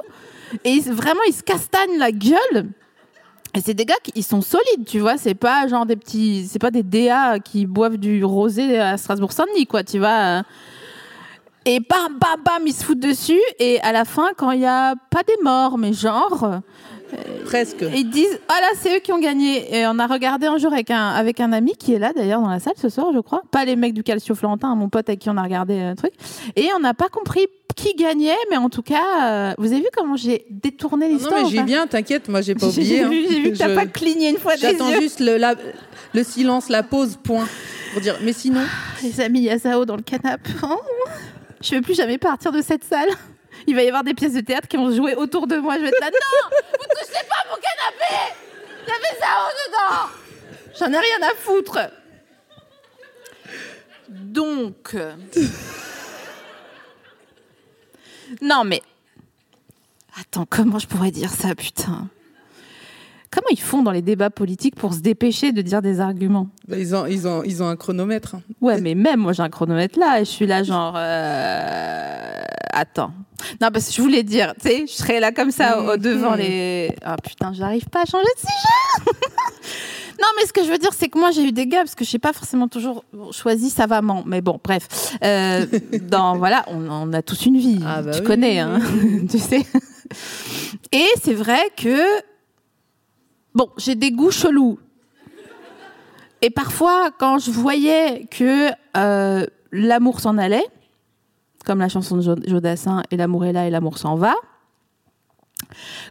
Et ils- vraiment, ils se castagnent la gueule. Et c'est des gars qui sont solides, tu vois. C'est pas genre des petits, c'est pas des DA qui boivent du rosé à Strasbourg-Saint-Denis, quoi. Tu vois. Et bam, bam, bam, ils se foutent dessus. Et à la fin, quand il y a pas des morts, mais genre, Presque. ils disent ah là, c'est eux qui ont gagné. Et on a regardé un jour avec un avec un ami qui est là d'ailleurs dans la salle ce soir, je crois. Pas les mecs du Calcio Florentin, mon pote avec qui on a regardé un truc. Et on n'a pas compris qui gagnait, mais en tout cas, euh, vous avez vu comment j'ai détourné Non, l'histoire mais ou j'ai bien, t'inquiète, moi j'ai pas J'ai oublié. hein. vu, j'ai vu que t'as pas cligné une fois des J'attends yeux. juste le, la- le silence, la pause, point. Pour dire, mais sinon, Les amis Yasao dans le canapé. Oh, je vais plus jamais partir de cette salle. Il va y avoir des pièces de théâtre qui vont jouer autour de moi. Je vais être là. Non, vous touchez pas mon canapé. Il y avait Zao dedans. J'en ai rien à foutre. Donc. Non mais. Attends, comment je pourrais dire ça, putain? Comment ils font dans les débats politiques pour se dépêcher de dire des arguments bah, ils, ont, ils, ont, ils ont un chronomètre. hein. Ouais, mais même moi j'ai un chronomètre là et je suis là genre euh, attends. Non parce que je voulais dire, tu sais, je serais là comme ça au, devant les Ah putain, j'arrive pas à changer de sujet. non, mais ce que je veux dire c'est que moi j'ai eu des gars parce que je sais pas forcément toujours choisi savamment, mais bon, bref. Euh, dans voilà, on, on a tous une vie, Ah bah tu oui, connais oui, hein, tu sais. Et c'est vrai que bon, j'ai des goûts chelous. Et parfois, quand je voyais que euh, l'amour s'en allait, comme la chanson de Jo- Jodassin, et l'amour est là et l'amour s'en va,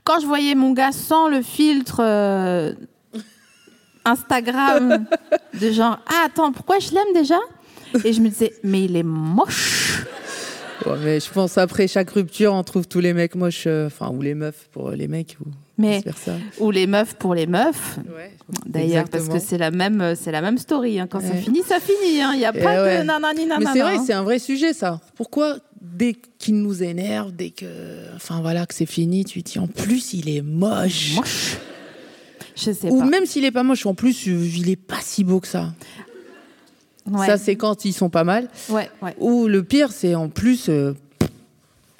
quand je voyais mon gars sans le filtre euh, Instagram, de genre, ah attends, pourquoi je l'aime déjà? Et je me disais, mais il est moche. Ouais, mais je pense après chaque rupture, on trouve tous les mecs moches, euh, enfin, ou les meufs pour les mecs, ou Mais, ou les meufs pour les meufs. D'ailleurs, parce que c'est la même, c'est la même story. hein. Quand ça Ouais. finit, ça finit. hein. Il n'y a Eh pas ouais. de nanani Mais c'est vrai, hein. c'est un vrai sujet, ça. Pourquoi, dès qu'il nous énerve, dès que, enfin voilà, que c'est fini, tu te dis, en plus, il est moche. moche. Je sais Ou pas. même s'il est pas moche, en plus, euh, il est pas si beau que ça. Ouais. Ça, c'est quand ils sont pas mal. ouais, ouais, Ou le pire, c'est en plus, euh,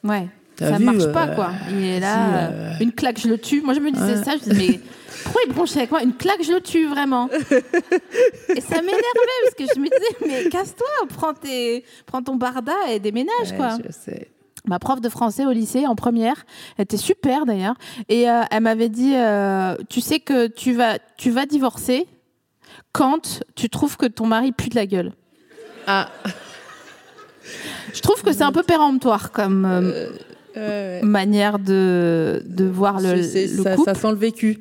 ouais. Ça vu, marche euh, pas, quoi. Il est là, euh, euh, une claque, je le tue. Moi, je me disais ça, je disais, mais pourquoi il bronchait avec moi? Une claque, je le tue, vraiment. et ça m'énervait, parce que je me disais, mais casse-toi, prends, tes, prends ton barda et déménage, quoi. je sais. Ma prof de français au lycée, en première, elle était super d'ailleurs, et euh, elle m'avait dit, euh, tu sais que tu vas, tu vas divorcer quand tu trouves que ton mari pue de la gueule. Ah, Je trouve que c'est un peu péremptoire comme euh, ouais, manière de, de voir le, le ça, couple. ça sent le vécu.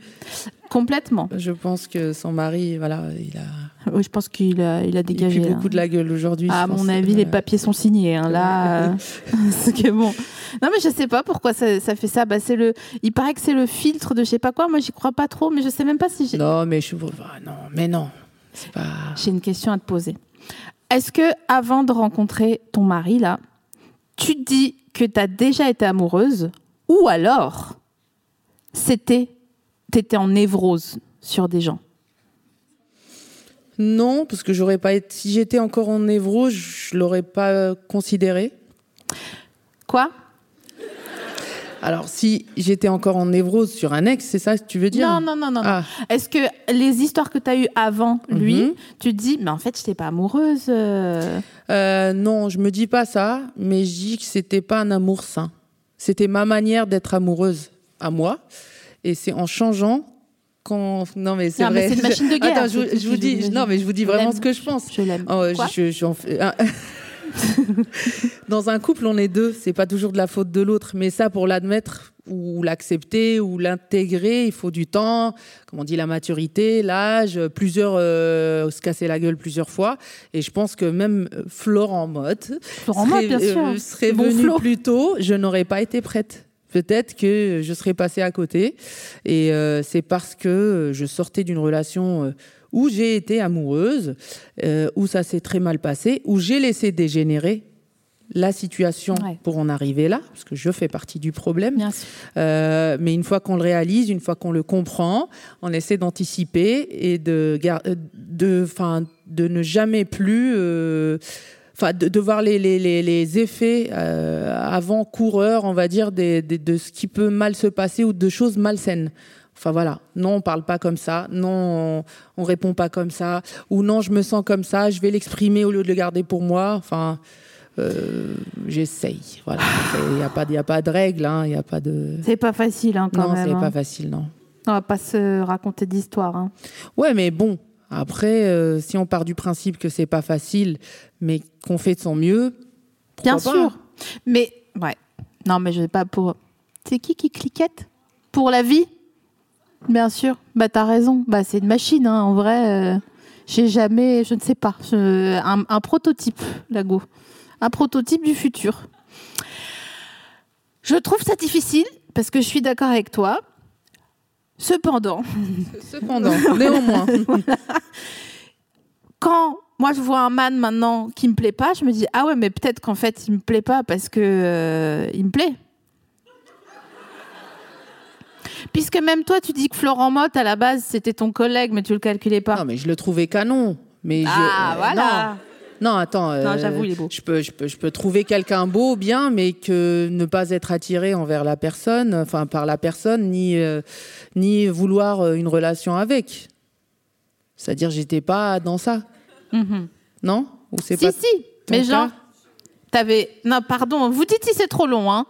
Complètement. Je pense que son mari, voilà, il a, Oui, je pense qu'il a, il a il dégagé. pue là. beaucoup de la gueule aujourd'hui. À je mon avis, les Ouais. papiers sont signés. hein, là, euh, que bon. Non, mais je sais pas pourquoi ça, ça fait ça. Bah, c'est le. Il paraît que c'est le filtre de je sais pas quoi. Moi, j'y crois pas trop, mais je sais même pas si j'ai. Non, mais je ah, non, mais non, c'est pas. J'ai une question à te poser. Est-ce que avant de rencontrer ton mari là, tu te dis que tu as déjà été amoureuse ou alors c'était t'étais en névrose sur des gens? Non, parce que j'aurais pas été. Si j'étais encore en névro, je l'aurais pas considéré. Quoi? Alors, si j'étais encore en névrose sur un ex, c'est ça que tu veux dire? Non, non, non, non. non. Ah. Est-ce que les histoires que tu as eues avant lui, Mhm. tu te dis, mais en fait, je n'étais pas amoureuse euh? Euh, non, je me dis pas ça, mais je dis que c'était pas un amour sain. C'était ma manière d'être amoureuse à moi, et c'est en changeant quand. Non mais c'est Non, mais vrai. c'est une machine de guerre, Attends, je, vous- je dis, non mais je vous dis vraiment ce que je pense. Je l'aime. Oh, Quoi Dans un couple, on est deux. C'est pas toujours de la faute de l'autre, mais ça, pour l'admettre ou l'accepter ou l'intégrer, il faut du temps. Comme on dit, la maturité, l'âge, plusieurs euh, se casser la gueule plusieurs fois. Et je pense que même euh, Florent Motte Florent Motte, bien sûr. euh, serait bon venu plus tôt, je n'aurais pas été prête. Peut-être que je serais passée à côté. Et euh, c'est parce que je sortais d'une relation euh, où j'ai été amoureuse, euh, où ça s'est très mal passé, où j'ai laissé dégénérer la situation Ouais. pour en arriver là, parce que je fais partie du problème. Bien sûr. Euh, mais une fois qu'on le réalise, une fois qu'on le comprend, on essaie d'anticiper et de, de, de ne jamais plus, euh, enfin, de, de voir les, les, les, les effets euh, avant-coureurs, on va dire, des, des- de ce qui peut mal se passer ou de choses malsaines. Enfin voilà, non, on parle pas comme ça, non, on, on répond pas comme ça, ou non, je me sens comme ça, je vais l'exprimer au lieu de le garder pour moi. Enfin, euh, j'essaye. Voilà, il n'y a pas, il a pas de règle, hein, il n'y a pas de. C'est pas facile, hein, quand Non, même. c'est hein. pas facile, non. On va pas se raconter d'histoire. Hein. Ouais, mais bon, après, euh, si on part du principe que c'est pas facile, mais qu'on fait de son mieux, Bien pas sûr. Mais, ouais. Non, mais je vais pas pour. C'est qui qui cliquette Pour la vie? Bien sûr. Bah, t'as raison. Bah, c'est une machine, hein. En vrai, euh, j'ai jamais. Je ne sais pas. Je- un, un prototype, Lago. Un prototype du futur. Je trouve ça difficile parce que je suis d'accord avec toi. Cependant, Cependant, néanmoins. quand moi je vois un man maintenant qui me plaît pas, je me dis ah ouais mais peut-être qu'en fait il me plaît pas parce que euh, il me plaît. Puisque même toi tu dis que Florent Motte à la base c'était ton collègue mais tu le calculais pas. non, mais je le trouvais canon. Mais ah euh, voilà. Non, non attends. euh, Non, j'avoue, il est beau. Je peux, je peux, je peux trouver quelqu'un beau, bien, mais que ne pas être attiré envers la personne, enfin par la personne, ni, euh, ni vouloir euh, une relation avec. C'est-à-dire, j'étais pas dans ça. Mhm. Non? Ou c'est Si pas si. Mais genre t'avais non pardon vous dites si c'est trop long hein.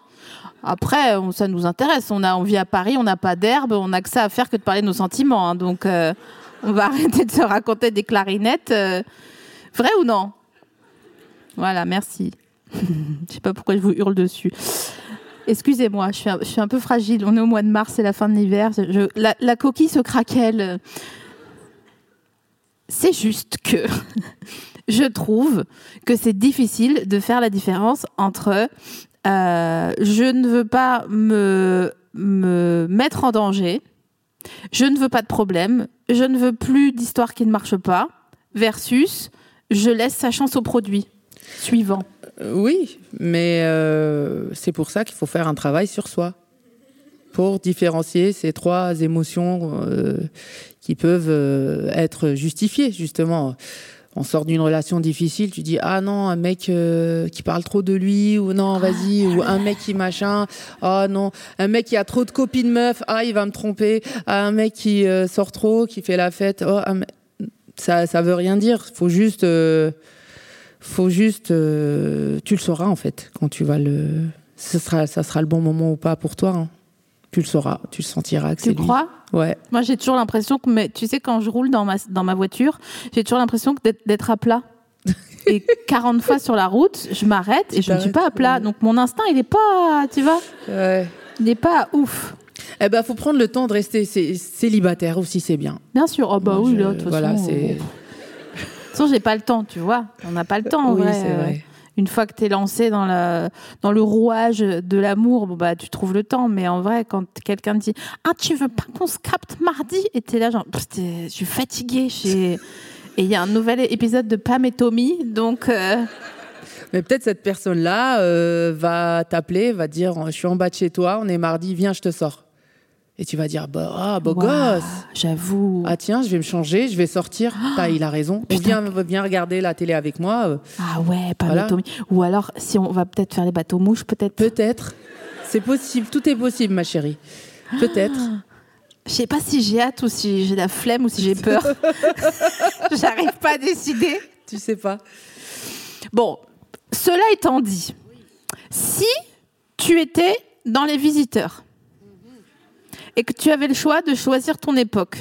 Après on- ça nous intéresse on a on vit à Paris on n'a pas d'herbe on n'a que ça à faire que de parler de nos sentiments hein. donc euh, on va arrêter de se raconter des clarinettes vrai ou non? Voilà merci. Je sais pas pourquoi je vous hurle dessus. Excusez-moi, je suis, un, peu fragile. On est au mois de mars, c'est la fin de l'hiver. La coquille se craquelle. C'est juste que je trouve que c'est difficile de faire la différence entre euh, je ne veux pas me, me mettre en danger, je ne veux pas de problème, je ne veux plus d'histoire qui ne marche pas, versus je laisse sa chance au produit suivant. Euh, Oui, mais euh, c'est pour ça qu'il faut faire un travail sur soi pour différencier ces trois émotions euh, qui peuvent euh, être justifiées justement. On sort d'une relation difficile, tu dis ah non un mec euh, qui parle trop de lui ou non vas-y ou un mec qui machin ah non un mec qui a trop de copines meufs ah il va me tromper ah, un mec qui sort trop qui fait la fête oh un ça ça veut rien dire faut juste faut juste euh, tu le sauras en fait quand tu vas le ce sera ça sera le bon moment ou pas pour toi hein. tu le sauras tu le sentiras que Tu lui. crois? Ouais Moi, j'ai toujours l'impression que, mais, tu sais, quand je roule dans ma, dans ma voiture, j'ai toujours l'impression que d'être- à plat. Et 40 fois sur la route, je m'arrête et je ne suis pas à plat. Donc mon instinct, il est pas, tu vois, ouais il n'est pas ouf. eh ben faut prendre le temps de rester cé- célibataire aussi c'est bien Bien sûr. Oh bah Moi, oui, je- là, de toute voilà façon. Euh, toute façon, j'ai pas le temps, tu vois. On n'a pas le temps, en oui vrai. Euh, vrai Une fois que tu es lancé dans, la, dans le rouage de l'amour, bon, bah, tu trouves le temps. Mais en vrai, quand quelqu'un te dit Ah, tu veux pas qu'on se capte mardi? Et tu es là, genre, je suis fatiguée. j'ai- Et il y a un nouvel épisode de Pam et Tommy. Donc, euh, mais peut-être cette personne là va t'appeler va dire je suis en bas de chez toi on est mardi viens je te sors et tu vas dire bah ah beau gosse J'avoue. ah tiens je vais me changer je vais sortir Putain, il a raison ou viens viens regarder la télé avec moi euh, Ah ouais, Pam Voilà. Ou alors, si on va peut-être faire les bateaux mouches, peut-être. peut-être C'est possible, tout est possible, ma chérie. Peut-être. Je sais pas si j'ai hâte ou si j'ai la flemme ou si j'ai peur. J'arrive pas à décider. Tu sais pas. Bon, cela étant dit, si tu étais dans les visiteurs et que tu avais le choix de choisir ton époque,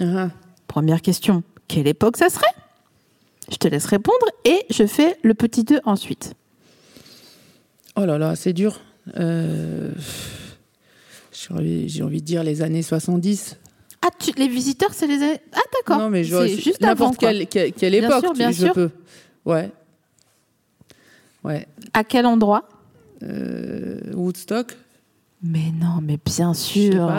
Ah. première question, quelle époque ça serait? Je te laisse répondre et je fais le petit 2 ensuite. Oh là là, c'est dur. Euh, J'ai envie, de dire les années 70. Ah, tu- les visiteurs, c'est les années... Ah, d'accord. Non, mais je, juste avant. n'importe quelle, quelle, quelle époque, sûr, tu- je peux. Ouais. Ouais. À quel endroit? Euh, Woodstock. Mais non, mais bien sûr.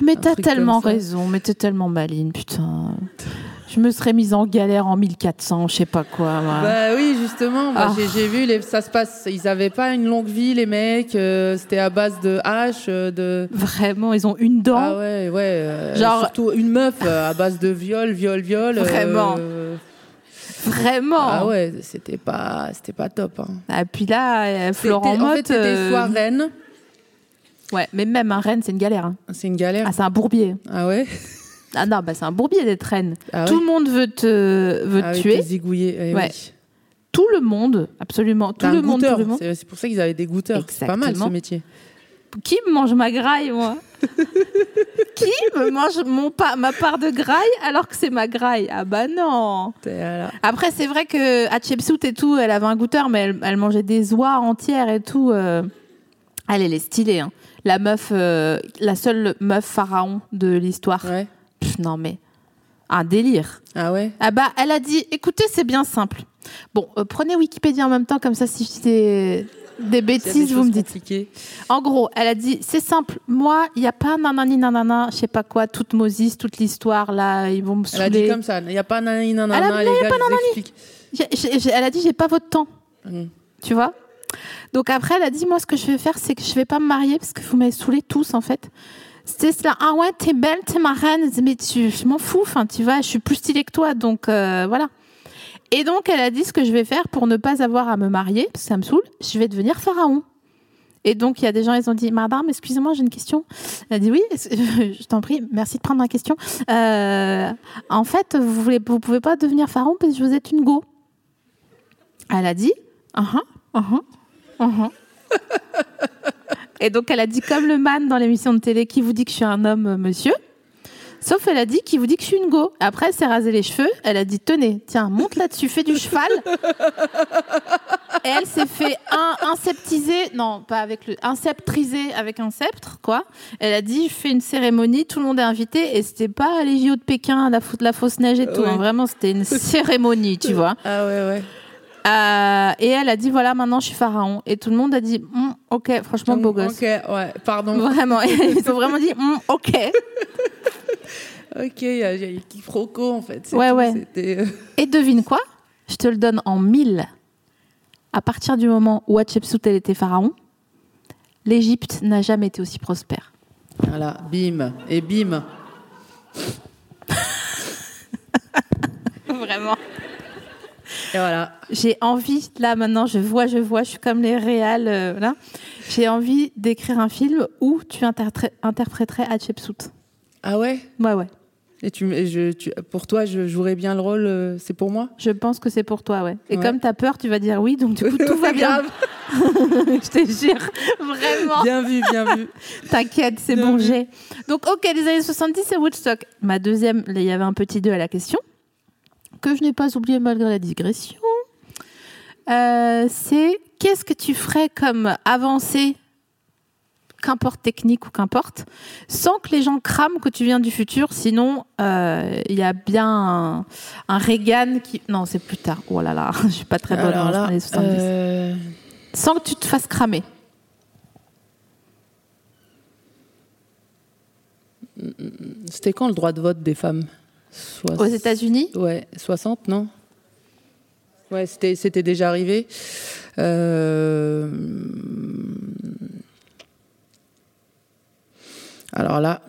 Mais t'as tellement raison, mais t'es tellement maline, putain. Je me serais mise en galère en 1400, je sais pas quoi. moi. Bah oui, justement. bah, Ah. j'ai, vu, les, ça se passe. Ils avaient pas une longue vie, les mecs. euh, c'était à base de haches, euh, de. Vraiment, ils ont une dent. Ah ouais, ouais. euh, Genre- Surtout une meuf à base de viol, viol, viol. Vraiment. Vraiment. Ah ouais, c'était pas, c'était pas top. Hein. Et puis là, Florent C'était- en fait, Motte, c'était. Ouais, mais même un reine, c'est une galère. hein. C'est une galère. Ah, c'est un bourbier. Ah ouais? Ah non, bah c'est un bourbier d'être reine. Ah Tout ouais le monde veut te, veut Ah te tuer. t'es zigouillé. eh Ouais. oui. Tout le monde, absolument. Tout le monde, tout le monde. C'est, pour ça qu'ils avaient des goûteurs. C'est pas mal ce métier. Qui me mange ma graille, moi? Qui me mange mon pa- ma part de graille alors que c'est ma graille? Ah bah non. Après, c'est vrai que à Chepsout et tout, elle avait un goûteur, mais elle, elle mangeait des oies entières et tout. euh. Elle, elle est stylée. hein. La meuf, euh, la seule meuf pharaon de l'histoire. Ouais. Pff, non mais un délire. Ah ouais? Ah bah, elle a dit, écoutez, c'est bien simple. Bon, euh, prenez Wikipédia en même temps, comme ça, si je dis des, bêtises, des vous me dites. compliquées. En gros, elle a dit, c'est simple. Moi, il n'y a pas nanani nanana, je sais pas quoi, toute Moses, toute l'histoire, là, ils vont me Elle a dit saouler. comme ça. Il n'y a pas nanani nanana. Elle a- les gars, pas je nanani. j'ai- elle a dit, j'ai pas votre temps. Mm. Tu vois? Donc après, elle a dit, moi, ce que je vais faire, c'est que je vais pas me marier parce que vous m'avez saoulés tous, en fait. C'était cela, ah ouais, t'es belle, t'es ma reine. Mais tu, je m'en fous, enfin, tu vois, je suis plus stylée que toi, donc euh, voilà. Et donc, elle a dit, ce que je vais faire pour ne pas avoir à me marier, parce que ça me saoule, je vais devenir pharaon. Et donc, il y a des gens, ils ont dit, Madame, excusez-moi, j'ai une question. Elle a dit, oui, je t'en prie, merci de prendre ma question. Euh, en fait, vous voulez, vous pouvez pas devenir pharaon parce que vous êtes une go. Elle a dit, ah ah, ah ah. Et donc, elle a dit, comme le man dans l'émission de télé, qui vous dit que je suis un homme, euh, monsieur Sauf, elle a dit, qui vous dit que je suis une go Après, elle s'est rasé les cheveux. Elle a dit, tenez, tiens, monte là-dessus, fais du cheval. Et elle s'est fait un, inseptiser, non, pas avec le, inseptriser avec un sceptre, quoi. Elle a dit, je fais une cérémonie, tout le monde est invité, et c'était pas les JO de Pékin, la, la fausse neige et tout. Ouais. hein. Vraiment, c'était une cérémonie, tu vois. Ah ouais, ouais. Euh, et elle a dit, voilà, maintenant je suis pharaon. Et tout le monde a dit, Hum, ok, franchement, beau gosse. Ok, ouais, pardon. Vraiment, ils ont vraiment dit, Hum, ok. Ok, il y a, eu quiproquo en fait. Ouais, tout, ouais. Euh, Et devine quoi? Je te le donne en mille. À partir du moment où Hatshepsut elle était pharaon, l'Égypte n'a jamais été aussi prospère. Voilà, bim. Et bim. Vraiment. Et voilà. J'ai envie, là maintenant, je vois, je vois, je suis comme les réals, euh, là. J'ai envie d'écrire un film où tu interpré- interpréterais Hatshepsut. Ah ouais? Ouais, ouais. Et tu, et je, tu, pour toi, je jouerais bien le rôle, euh, c'est pour moi? Je pense que c'est pour toi, ouais. Et Ouais. comme t'as peur, tu vas dire oui, donc du coup, tout va bien. Je te jure. Vraiment. Bien vu, bien vu. T'inquiète, c'est bon, j'ai. Donc, ok, les années 70, c'est Woodstock. Ma deuxième, il y avait un petit 2 à la question, que je n'ai pas oublié malgré la digression. Euh, c'est qu'est-ce que tu ferais comme avancée, qu'importe technique ou qu'importe, sans que les gens crament que tu viens du futur Sinon, euh, il y a bien un, un Reagan qui. Non, c'est plus tard. Oh là là, je suis pas très bonne dans les années 70. euh, Sans que tu te fasses cramer. c'était quand le droit de vote des femmes? Aux États-Unis Ouais, 60, non Ouais, c'était, c'était déjà arrivé. Euh, Alors là,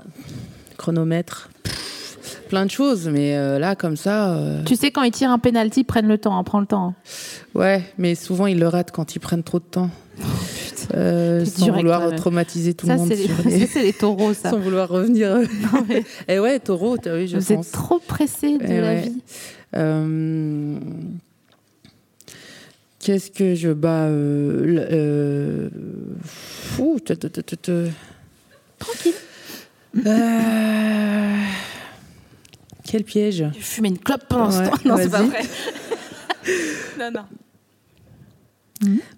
chronomètre, pff, plein de choses, mais euh, là, comme ça, euh, Tu sais, quand ils tirent un penalty, prennent le temps, hein, prends le temps. ouais, mais souvent ils le ratent quand ils prennent trop de temps. Euh, sans vouloir traumatiser tout ça, le monde. les... ça, c'est les taureaux, ça. Sans vouloir revenir. Non, mais Et ouais, taureau, t'as vu, je vous pense. êtes trop pressés de Eh la ouais. vie. Euh, Qu'est-ce que je bats euh, fou, te- te- te- te- te- Tranquille. Quel piège Je fumais une clope pendant ce temps. Non, c'est pas vrai. non, non.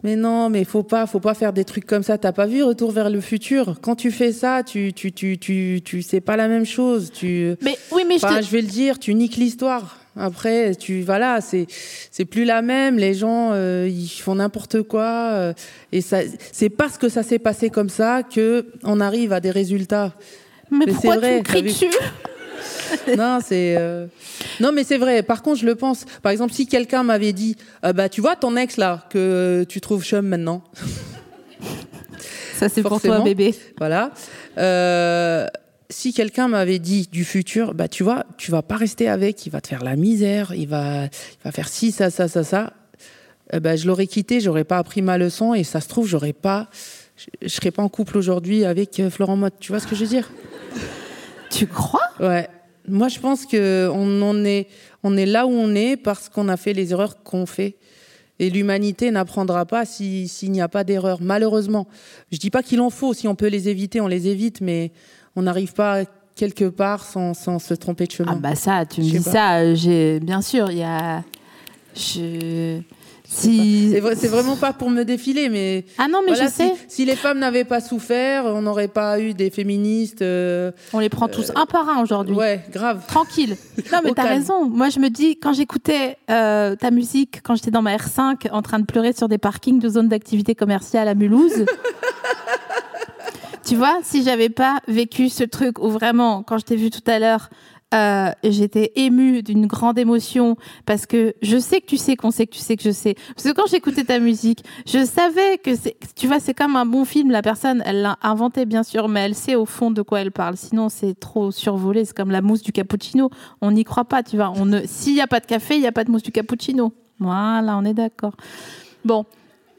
Mais non, mais faut pas, faut pas faire des trucs comme ça. T'as pas vu Retour vers le futur? Quand tu fais ça, tu, tu, tu, tu, tu sais pas la même chose. Tu, Mais oui, mais je Enfin, te... je vais le dire, tu niques l'histoire. Après, tu voilà, c'est c'est plus la même. Les gens, euh, ils font n'importe quoi, euh, et ça, c'est parce que ça s'est passé comme ça que on arrive à des résultats. Mais mais pourquoi c'est vrai, tu me cries dessus? non, c'est euh, non, mais c'est vrai. Par contre, je le pense. Par exemple, si quelqu'un m'avait dit, Ah bah tu vois ton ex là que tu trouves chum maintenant, Ça, c'est pour toi, bébé. voilà. Euh, si quelqu'un m'avait dit du futur, bah tu vois, tu vas pas rester avec, il va te faire la misère, il va, il va faire ci, ça, ça, ça, ça. Ben, je l'aurais quitté, j'aurais pas appris ma leçon et ça se trouve, j'aurais pas, je, serais pas en couple aujourd'hui avec euh, Florent Mott. Tu vois ce que je veux dire? Tu crois? Ouais. Moi, je pense que on, est, on est là où on est parce qu'on a fait les erreurs qu'on fait. Et l'humanité n'apprendra pas si- s'il n'y a pas d'erreur, malheureusement. Je dis pas qu'il en faut, si on peut les éviter, on les évite, mais on n'arrive pas quelque part sans, sans se tromper de chemin. Ah bah ça, tu me dis pas. ça, euh, j'ai bien sûr, il y a je si C'est vrai- c'est vraiment pas pour me défiler, mais Ah non, mais voilà, je sais, si, si les femmes n'avaient pas souffert, on n'aurait pas eu des féministes. euh, on les prend tous un par un aujourd'hui. Ouais, grave. Tranquille. Non, mais t'as raison. Moi, je me dis, quand j'écoutais euh, ta musique, quand j'étais dans ma R5 en train de pleurer sur des parkings de zones d'activité commerciale à Mulhouse, tu vois, si j'avais pas vécu ce truc où vraiment, quand je t'ai vu tout à l'heure, euh, j'étais émue d'une grande émotion parce que je sais que tu sais qu'on sait que tu sais que je sais. Parce que quand j'écoutais ta musique, je savais que c'est, tu vois, c'est comme un bon film. La personne, elle l'a inventé bien sûr, mais elle sait au fond de quoi elle parle. Sinon, c'est trop survolé. C'est comme la mousse du cappuccino. On n'y croit pas, tu vois. On ne, s'il n'y a pas de café, il n'y a pas de mousse du cappuccino. Voilà, on est d'accord. Bon.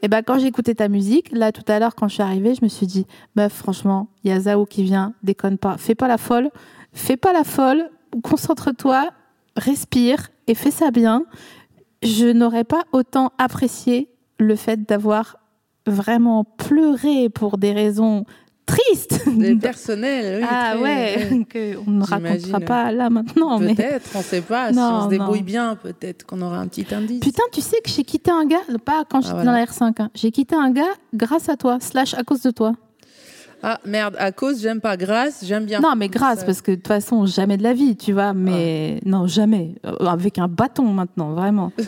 Et ben quand écouté ta musique, là tout à l'heure quand je suis arrivée, je me suis dit, meuf, franchement, il y a Zao qui vient, déconne pas, fais pas la folle, fais pas la folle, concentre-toi, respire et fais ça bien. Je n'aurais pas autant apprécié le fait d'avoir vraiment pleuré pour des raisons tristes. Des personnels. oui, ah très- ouais, que on ne racontera pas là maintenant. Mais... Peut-être, on sait pas. si Non, on se débrouille bien, peut-être qu'on aura un petit indice. Putain, tu sais que j'ai quitté un gars, pas quand j'étais voilà. dans la R5, hein. j'ai quitté un gars grâce à toi, slash à cause de toi. Ah merde, à cause, j'aime pas. Grâce, j'aime bien. Non, mais grâce, Ça- parce que de toute façon, jamais de la vie, tu vois. Mais non, jamais. Euh, Avec un bâton maintenant, vraiment.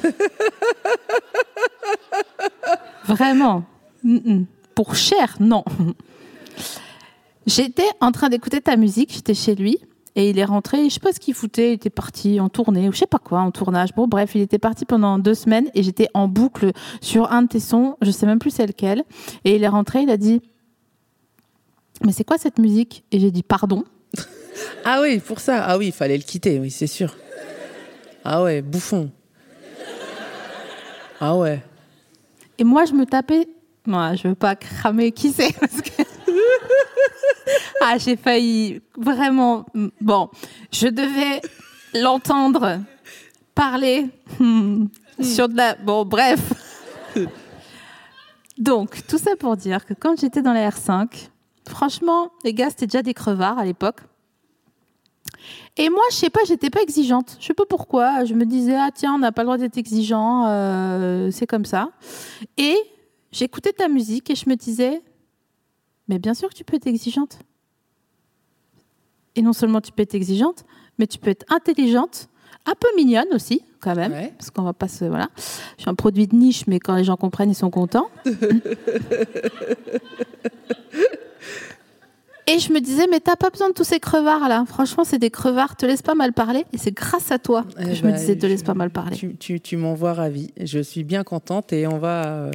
vraiment. Pour cher, non. J'étais en train d'écouter ta musique, j'étais chez lui. Et il est rentré, je sais pas ce qu'il foutait, il était parti en tournée, ou je sais pas quoi, en tournage. Bon, bref, il était parti pendant deux semaines et j'étais en boucle sur un de tes sons, je sais même plus c'est lequel. Et il est rentré, il a dit Mais c'est quoi cette musique? Et j'ai dit Pardon? Ah oui, pour ça. Ah oui, il fallait le quitter, oui, c'est sûr. Ah ouais, bouffon. Ah ouais. Et moi, je me tapais. Moi, je veux pas cramer qui c'est. que- ah, j'ai failli vraiment. Bon, je devais l'entendre parler hmm, sur de la. Bon, bref. Donc, tout ça pour dire que quand j'étais dans la R5, franchement, les gars, c'était déjà des crevards à l'époque. Et moi, je sais pas, j'étais pas exigeante. Je sais pas pourquoi. Je me disais, ah tiens, on n'a pas le droit d'être exigeant, euh, c'est comme ça. Et j'écoutais ta musique et je me disais, mais bien sûr que tu peux être exigeante. Et non seulement tu peux être exigeante, mais tu peux être intelligente, un peu mignonne aussi, quand même. Ouais. Parce qu'on va pas se. Voilà. Je suis un produit de niche, mais quand les gens comprennent, ils sont contents. Et je me disais, mais t'as pas besoin de tous ces crevards là. Franchement, c'est des crevards, te laisse pas mal parler. Et c'est grâce à toi que Eh je me bah, disais, te laisse pas mal parler. Tu, tu, tu m'envoies ravi. Je suis bien contente et on va. euh,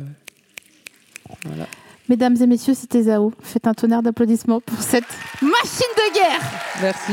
Voilà. Mesdames et messieurs, c'était Zao. Faites un tonnerre d'applaudissements pour cette machine de guerre. Merci.